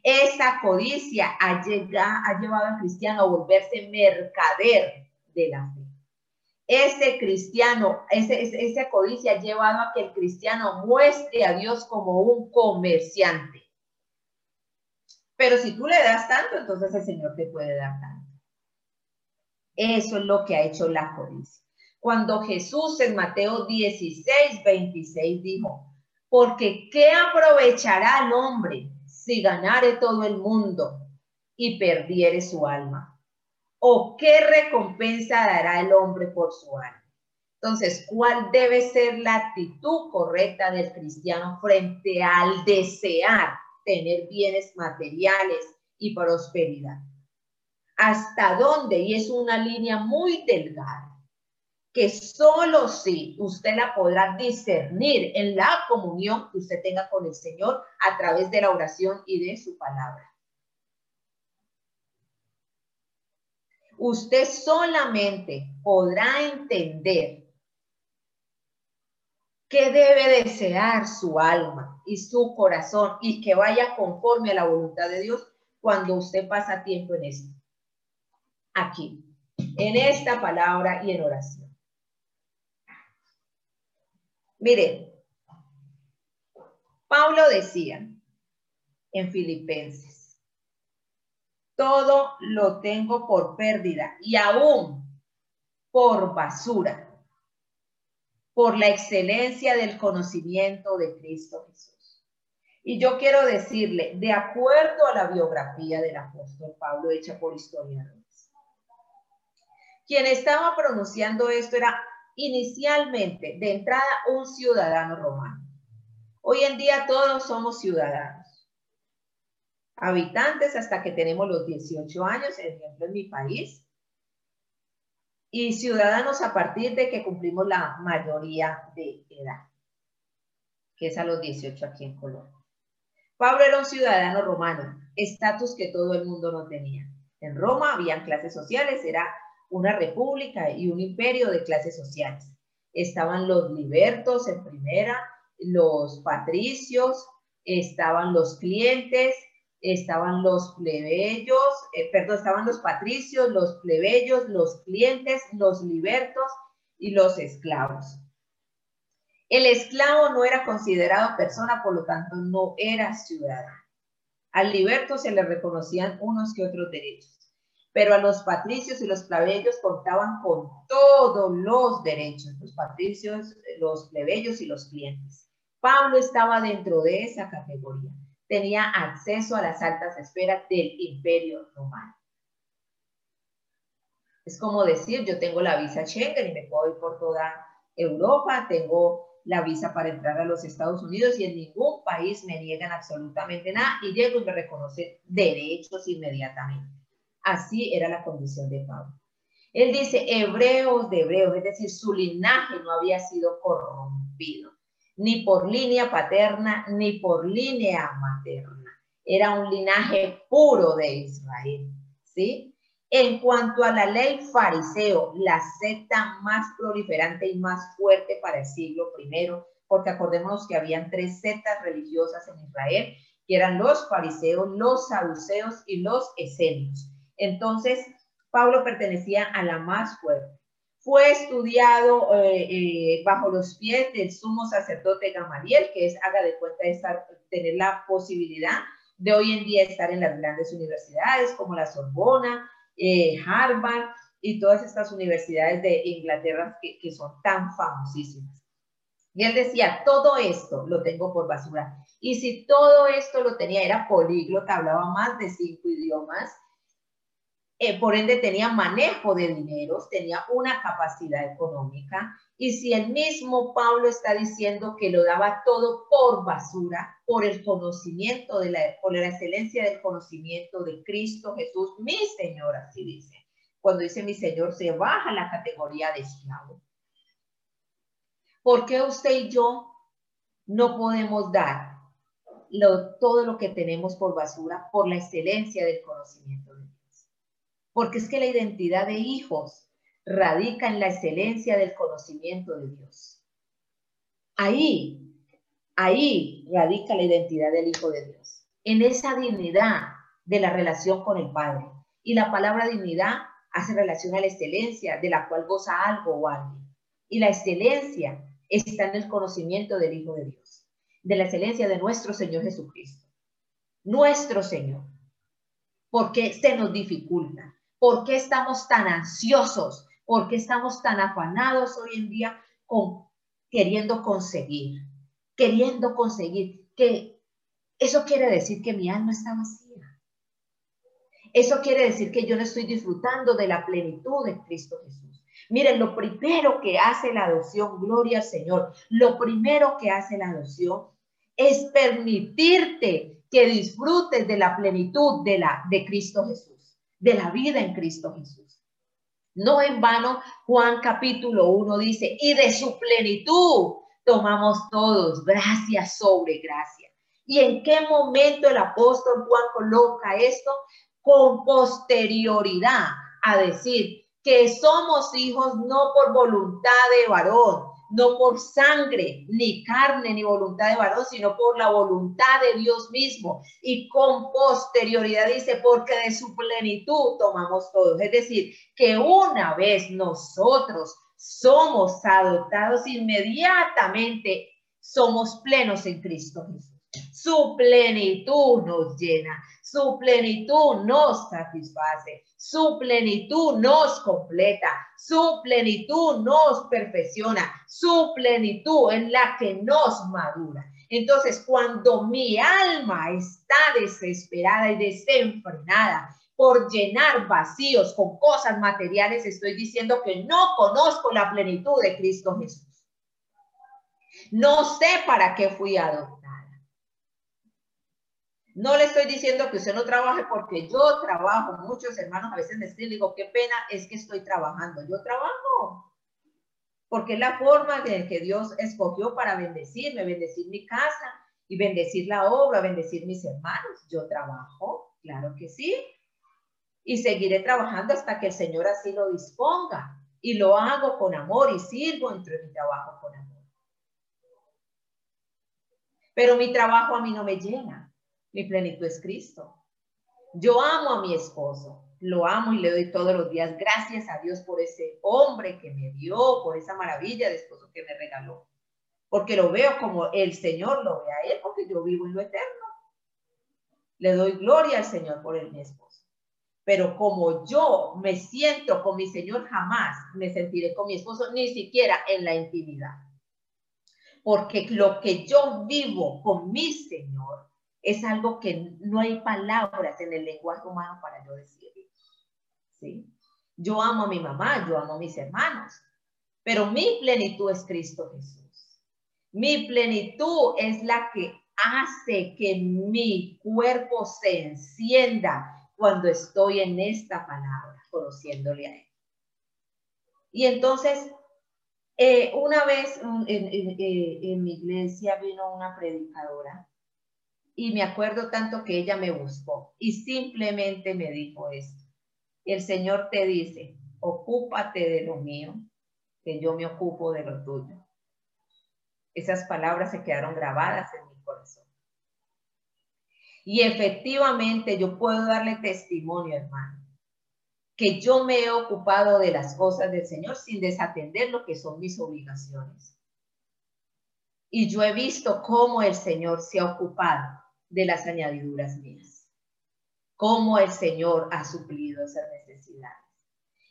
Esta codicia ha, llevado al cristiano a volverse mercader de la fe. Ese cristiano, ese, esa codicia ha llevado a que el cristiano muestre a Dios como un comerciante. Pero si tú le das tanto, entonces el Señor te puede dar tanto. Eso es lo que ha hecho la codicia. Cuando Jesús en Mateo 16, 26 dijo, porque ¿qué aprovechará el hombre si ganare todo el mundo y perdiere su alma? ¿O qué recompensa dará el hombre por su alma? Entonces, ¿cuál debe ser la actitud correcta del cristiano frente al desear tener bienes materiales y prosperidad? ¿Hasta dónde? Y es una línea muy delgada que solo si usted la podrá discernir en la comunión que usted tenga con el Señor a través de la oración y de su palabra. usted solamente podrá entender qué debe desear su alma y su corazón y que vaya conforme a la voluntad de Dios cuando usted pasa tiempo en esto. Aquí, en esta palabra y en oración. Miren, Pablo decía en Filipenses, todo lo tengo por pérdida y aún por basura, por la excelencia del conocimiento de Cristo Jesús. Y yo quiero decirle, de acuerdo a la biografía del apóstol Pablo hecha por historiadores, quien estaba pronunciando esto era inicialmente, de entrada, un ciudadano romano. Hoy en día todos somos ciudadanos habitantes hasta que tenemos los 18 años, ejemplo en mi país, y ciudadanos a partir de que cumplimos la mayoría de edad, que es a los 18 aquí en Colombia. Pablo era un ciudadano romano, estatus que todo el mundo no tenía. En Roma habían clases sociales, era una república y un imperio de clases sociales. Estaban los libertos en primera, los patricios, estaban los clientes, estaban los plebeyos, eh, perdón, estaban los patricios, los plebeyos, los clientes, los libertos y los esclavos. El esclavo no era considerado persona, por lo tanto no era ciudadano. Al liberto se le reconocían unos que otros derechos, pero a los patricios y los plebeyos contaban con todos los derechos, los patricios, los plebeyos y los clientes. Pablo estaba dentro de esa categoría tenía acceso a las altas esferas del imperio romano. Es como decir, yo tengo la visa Schengen y me puedo ir por toda Europa, tengo la visa para entrar a los Estados Unidos y en ningún país me niegan absolutamente nada y llego y me reconocen derechos inmediatamente. Así era la condición de Pablo. Él dice hebreos de hebreos, es decir, su linaje no había sido corrompido ni por línea paterna, ni por línea materna. Era un linaje puro de Israel, ¿sí? En cuanto a la ley fariseo, la secta más proliferante y más fuerte para el siglo I, porque acordémonos que habían tres sectas religiosas en Israel, que eran los fariseos, los saduceos y los esenios. Entonces, Pablo pertenecía a la más fuerte fue estudiado eh, eh, bajo los pies del sumo sacerdote Gamaliel, que es, haga de cuenta, estar, tener la posibilidad de hoy en día estar en las grandes universidades como la Sorbona, eh, Harvard y todas estas universidades de Inglaterra que, que son tan famosísimas. Y él decía, todo esto lo tengo por basura. Y si todo esto lo tenía, era políglota, hablaba más de cinco idiomas, eh, por ende tenía manejo de dineros, tenía una capacidad económica. Y si el mismo Pablo está diciendo que lo daba todo por basura, por el conocimiento de la, por la excelencia del conocimiento de Cristo Jesús, mi Señor, así dice. Cuando dice mi Señor, se baja la categoría de esclavo. ¿Por qué usted y yo no podemos dar todo lo que tenemos por basura por la excelencia del conocimiento? Porque es que la identidad de hijos radica en la excelencia del conocimiento de Dios. Ahí, ahí radica la identidad del Hijo de Dios, en esa dignidad de la relación con el Padre. Y la palabra dignidad hace relación a la excelencia de la cual goza algo o alguien. Y la excelencia está en el conocimiento del Hijo de Dios, de la excelencia de nuestro Señor Jesucristo. Nuestro Señor. ¿Por qué se nos dificulta? ¿Por qué estamos tan ansiosos? ¿Por qué estamos tan afanados hoy en día con queriendo conseguir? Queriendo conseguir que eso quiere decir que mi alma está vacía. Eso quiere decir que yo no estoy disfrutando de la plenitud de Cristo Jesús. Miren, lo primero que hace la adopción, gloria al Señor, lo primero que hace la adopción es permitirte que disfrutes de la plenitud de, la, de Cristo Jesús, de la vida en Cristo Jesús. No en vano, Juan capítulo 1 dice, y de su plenitud tomamos todos gracia sobre gracia. ¿Y en qué momento el apóstol Juan coloca esto? Con posterioridad a decir, que somos hijos no por voluntad de varón, no por sangre, ni carne, ni voluntad de varón, sino por la voluntad de Dios mismo. Y con posterioridad dice, porque de su plenitud tomamos todos. Es decir, que una vez nosotros somos adoptados, inmediatamente somos plenos en Cristo Jesús. Su plenitud nos llena, su plenitud nos satisface, su plenitud nos completa, su plenitud nos perfecciona, su plenitud es la que nos madura. Entonces, cuando mi alma está desesperada y desenfrenada por llenar vacíos con cosas materiales, estoy diciendo que no conozco la plenitud de Cristo Jesús. No sé para qué fui adoptado. No le estoy diciendo que usted no trabaje porque yo trabajo. Muchos hermanos a veces me escriben digo, qué pena, es que estoy trabajando. Yo trabajo. Porque es la forma de que Dios escogió para bendecirme, bendecir mi casa y bendecir la obra, bendecir mis hermanos. Yo trabajo, claro que sí. Y seguiré trabajando hasta que el Señor así lo disponga. Y lo hago con amor y sirvo entre mi trabajo con amor. Pero mi trabajo a mí no me llena mi plenitud es Cristo. Yo amo a mi esposo, lo amo y le doy todos los días gracias a Dios por ese hombre que me dio, por esa maravilla de esposo que me regaló. Porque lo veo como el Señor lo ve a él, porque yo vivo en lo eterno. Le doy gloria al Señor por el mi esposo. Pero como yo me siento con mi Señor, jamás me sentiré con mi esposo, ni siquiera en la intimidad. Porque lo que yo vivo con mi Señor es algo que no hay palabras en el lenguaje humano para yo decir. ¿sí? Yo amo a mi mamá, yo amo a mis hermanos, pero mi plenitud es Cristo Jesús. Mi plenitud es la que hace que mi cuerpo se encienda cuando estoy en esta palabra, conociéndole a Él. Y entonces, eh, una vez en, en mi iglesia vino una predicadora y me acuerdo tanto que ella me buscó y simplemente me dijo esto. El Señor te dice, ocúpate de lo mío, que yo me ocupo de lo tuyo. Esas palabras se quedaron grabadas en mi corazón. Y efectivamente yo puedo darle testimonio, hermano, que yo me he ocupado de las cosas del Señor sin desatender lo que son mis obligaciones. Y yo he visto cómo el Señor se ha ocupado de las añadiduras mías. Cómo el Señor ha suplido esas necesidades.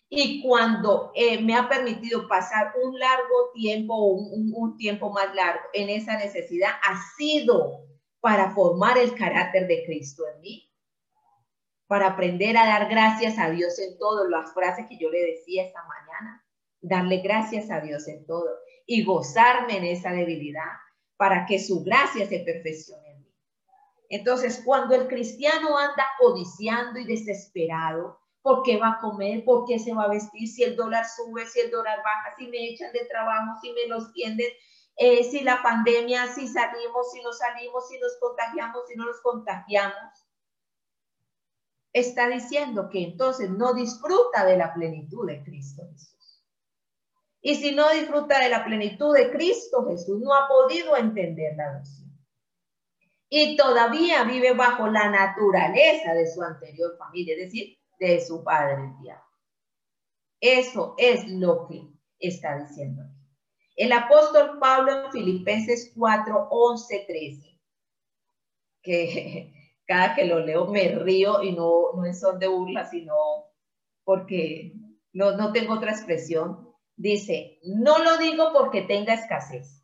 Y cuando eh, me ha permitido pasar un largo tiempo o un, tiempo más largo en esa necesidad, ha sido para formar el carácter de Cristo en mí. para aprender a dar gracias a Dios en todo, las frases que yo le decía esta mañana, darle gracias a Dios en todo y gozarme en esa debilidad para que su gracia se perfeccione. Entonces, cuando el cristiano anda codiciando y desesperado, ¿por qué va a comer? ¿Por qué se va a vestir? Si el dólar sube, si el dólar baja, si me echan de trabajo, si me los tienden, eh, si la pandemia, si salimos, si no salimos, si nos contagiamos, si no nos contagiamos. Está diciendo que entonces no disfruta de la plenitud de Cristo Jesús. Y si no disfruta de la plenitud de Cristo Jesús, no ha podido entender la noción. Y todavía vive bajo la naturaleza de su anterior familia, es decir, de su padre el diablo. Eso es lo que está diciendo. El apóstol Pablo en Filipenses 4, 11, 13, que cada que lo leo me río y no, no es son de burla, sino porque no, no tengo otra expresión. Dice, no lo digo porque tenga escasez,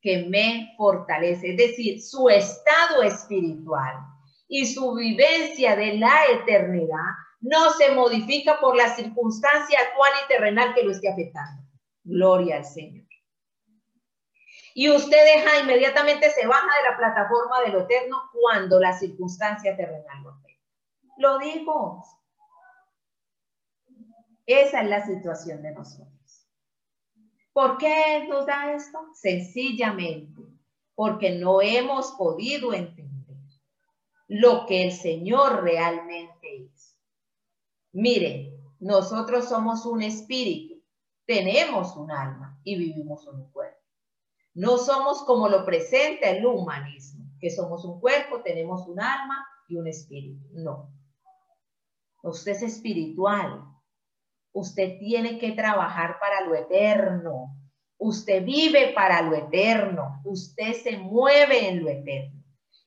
que me fortalece. Es decir, su estado espiritual y su vivencia de la eternidad no se modifica por la circunstancia actual y terrenal que lo esté afectando. Gloria al Señor. Y usted deja inmediatamente, se baja de la plataforma de lo eterno cuando la circunstancia terrenal lo afecta. Lo digo. Esa es la situación de nosotros. ¿Por qué nos da esto? Sencillamente porque no hemos podido entender lo que el Señor realmente es. Miren, nosotros somos un espíritu, tenemos un alma y vivimos un cuerpo. No somos como lo presenta el humanismo, que somos un cuerpo, tenemos un alma y un espíritu. No. Usted es espiritual. Usted tiene que trabajar para lo eterno. Usted vive para lo eterno. Usted se mueve en lo eterno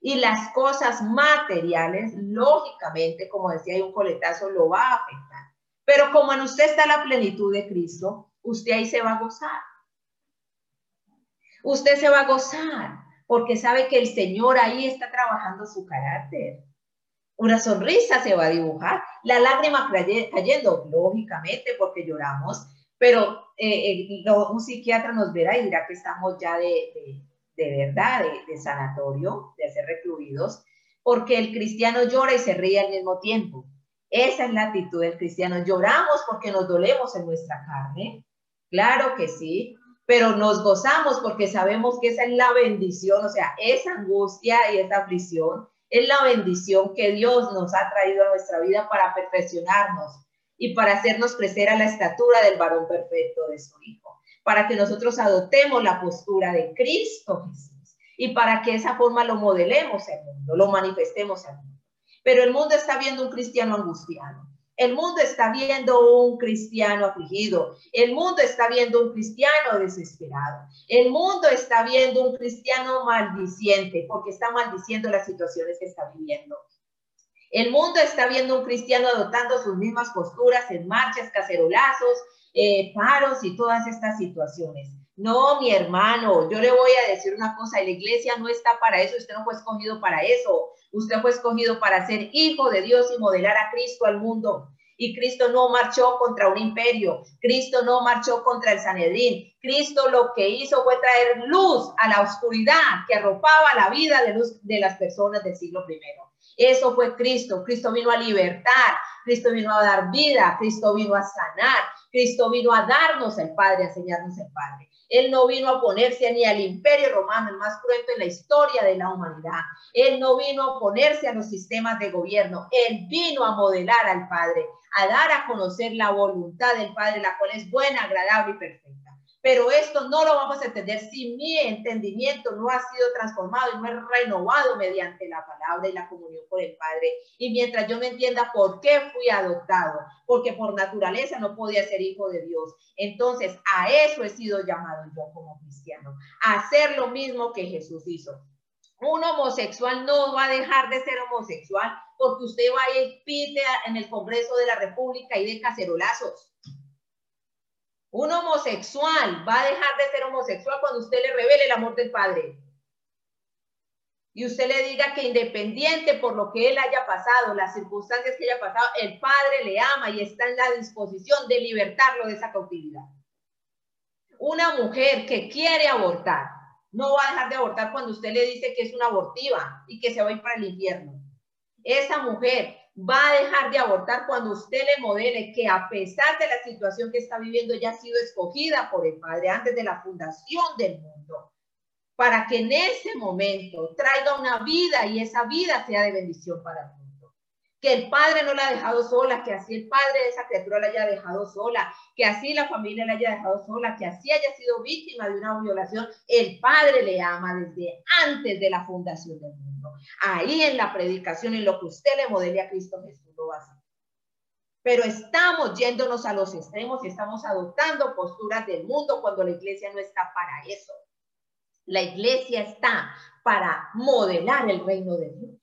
y las cosas materiales, lógicamente, como decía, hay un coletazo, lo va a afectar. Pero como en usted está la plenitud de Cristo, usted ahí se va a gozar. Usted se va a gozar porque sabe que el Señor ahí está trabajando su carácter. Una sonrisa se va a dibujar, la lágrima cayendo, lógicamente, porque lloramos, pero eh, eh, un psiquiatra nos verá y dirá que estamos ya de de verdad, de, sanatorio, de ser recluidos, porque el cristiano llora y se ríe al mismo tiempo. Esa es la actitud del cristiano. Lloramos porque nos dolemos en nuestra carne, claro que sí, pero nos gozamos porque sabemos que esa es la bendición, o sea, esa angustia y esa aflicción es la bendición que Dios nos ha traído a nuestra vida para perfeccionarnos y para hacernos crecer a la estatura del varón perfecto de su Hijo para que nosotros adoptemos la postura de Cristo Jesús y para que esa forma lo modelemos al mundo, lo manifestemos al mundo. Pero el mundo está viendo un cristiano angustiado. El mundo está viendo un cristiano afligido. El mundo está viendo un cristiano desesperado. El mundo está viendo un cristiano maldiciente porque está maldiciendo las situaciones que está viviendo. El mundo está viendo un cristiano adoptando sus mismas posturas en marchas, cacerolazos, eh, paros y todas estas situaciones. No, mi hermano, yo le voy a decir una cosa, la iglesia no está para eso, usted no fue escogido para eso, usted fue escogido para ser hijo de Dios y modelar a Cristo al mundo. Y Cristo no marchó contra un imperio, Cristo no marchó contra el Sanedrín, Cristo lo que hizo fue traer luz a la oscuridad que arropaba la vida de, luz de las personas del siglo I. Eso fue Cristo, Cristo vino a libertar, Cristo vino a dar vida, Cristo vino a sanar, Cristo vino a darnos el Padre, a enseñarnos el Padre. Él no vino a oponerse ni al imperio romano, el más cruento en la historia de la humanidad. Él no vino a oponerse a los sistemas de gobierno. Él vino a modelar al Padre, a dar a conocer la voluntad del Padre, la cual es buena, agradable y perfecta. Pero esto no lo vamos a entender si mi entendimiento no ha sido transformado y no es renovado mediante la palabra y la comunión con el Padre. Y mientras yo me entienda por qué fui adoptado, porque por naturaleza no podía ser hijo de Dios. Entonces, a eso he sido llamado yo como cristiano, hacer lo mismo que Jesús hizo. Un homosexual no va a dejar de ser homosexual porque usted vaya y pite en el Congreso de la República y de cacerolazos. Un homosexual va a dejar de ser homosexual cuando usted le revele el amor del Padre. Y usted le diga que independiente por lo que él haya pasado, las circunstancias que haya pasado, el Padre le ama y está en la disposición de libertarlo de esa cautividad. Una mujer que quiere abortar no va a dejar de abortar cuando usted le dice que es una abortiva y que se va a ir para el infierno. Esa mujer va a dejar de abortar cuando usted le modele que a pesar de la situación que está viviendo, ya ha sido escogida por el Padre antes de la fundación del mundo, para que en ese momento traiga una vida y esa vida sea de bendición para mundo. Que el Padre no la ha dejado sola, que así el Padre de esa criatura la haya dejado sola, que así la familia la haya dejado sola, que así haya sido víctima de una violación, el Padre le ama desde antes de la fundación del mundo. Ahí en la predicación, en lo que usted le modele a Cristo Jesús, lo va. Pero estamos yéndonos a los extremos y estamos adoptando posturas del mundo cuando la iglesia no está para eso. La iglesia está para modelar el reino de Dios.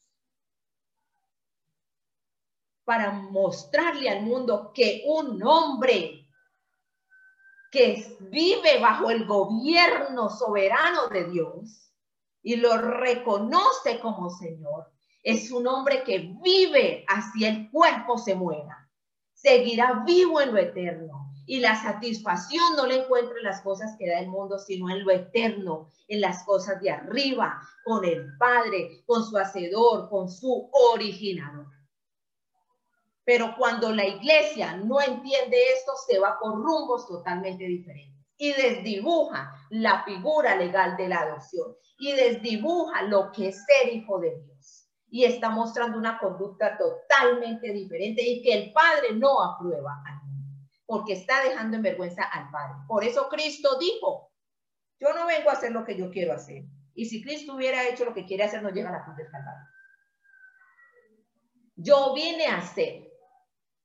Para mostrarle al mundo que un hombre que vive bajo el gobierno soberano de Dios y lo reconoce como Señor, es un hombre que vive hacia el cuerpo se muera. Seguirá vivo en lo eterno. Y la satisfacción no le encuentra en las cosas que da el mundo, sino en lo eterno, en las cosas de arriba, con el Padre, con su Hacedor, con su originador. Pero cuando la iglesia no entiende esto, se va por rumbos totalmente diferentes y desdibuja la figura legal de la adopción y desdibuja lo que es ser hijo de Dios. Y está mostrando una conducta totalmente diferente y que el Padre no aprueba al mundo, porque está dejando en vergüenza al Padre. Por eso Cristo dijo, yo no vengo a hacer lo que yo quiero hacer. Y si Cristo hubiera hecho lo que quiere hacer, no llega a la cruz del Calvario. Yo vine a hacer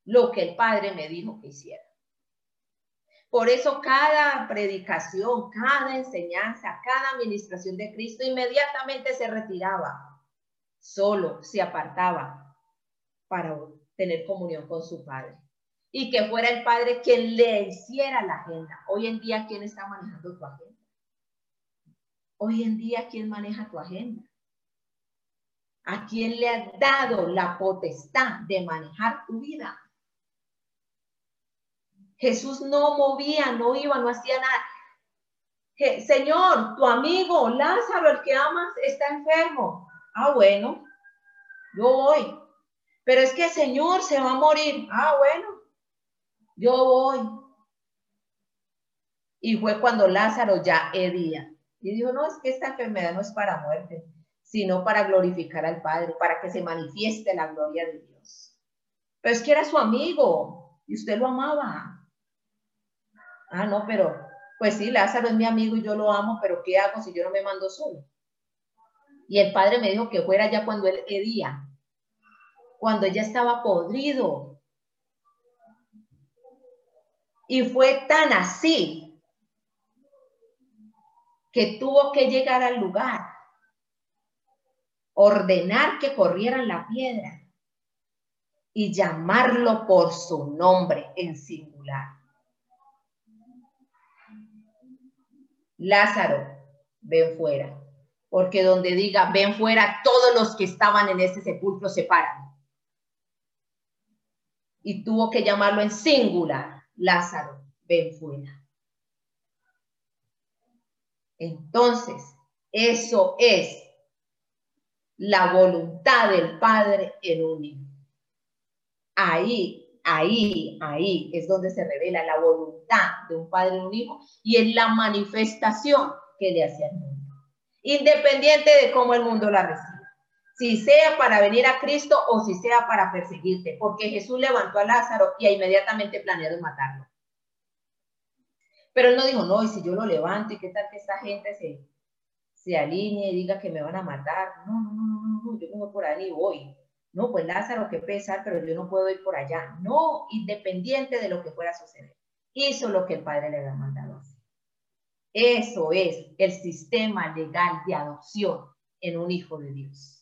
lo que el Padre me dijo que hiciera. Por eso cada predicación, cada enseñanza, cada administración de Cristo inmediatamente se retiraba, solo se apartaba para tener comunión con su Padre. Y que fuera el Padre quien le hiciera la agenda. Hoy en día, ¿quién está manejando tu agenda? Hoy en día, ¿quién maneja tu agenda? ¿A quién le ha dado la potestad de manejar tu vida? Jesús no movía, no iba, no hacía nada. Señor, tu amigo Lázaro, el que amas, está enfermo. Ah, bueno, yo voy. Pero es que Señor se va a morir. Ah, bueno, yo voy. Y fue cuando Lázaro ya hería. Y dijo, no, es que esta enfermedad no es para muerte, sino para glorificar al Padre, para que se manifieste la gloria de Dios. Pero es que era su amigo y usted lo amaba. Ah, no, pero pues sí, Lázaro es mi amigo y yo lo amo, pero ¿qué hago si yo no me mando solo? Y el padre me dijo que fuera ya cuando él hería, cuando ella estaba podrido. Y fue tan así que tuvo que llegar al lugar, ordenar que corrieran la piedra y llamarlo por su nombre en singular. Lázaro, ven fuera. Porque donde diga, ven fuera, todos los que estaban en ese sepulcro se paran. Y tuvo que llamarlo en singular, Lázaro, ven fuera. Entonces, eso es la voluntad del Padre en un Ahí ahí, ahí es donde se revela la voluntad de un Padre único y es la manifestación que le hace al mundo, independiente de cómo el mundo la recibe. Si sea para venir a Cristo o si sea para perseguirte, porque Jesús levantó a Lázaro y inmediatamente planearon matarlo. Pero él no dijo, no, y si yo lo levanto y qué tal que esta gente se, se alinee y diga que me van a matar. No, no, no, no, yo no por ahí voy. No, pues Lázaro, qué pesar, pero yo no puedo ir por allá. No, independiente de lo que fuera a suceder hizo lo que el padre le había mandado. Eso es el sistema legal de adopción en un hijo de Dios.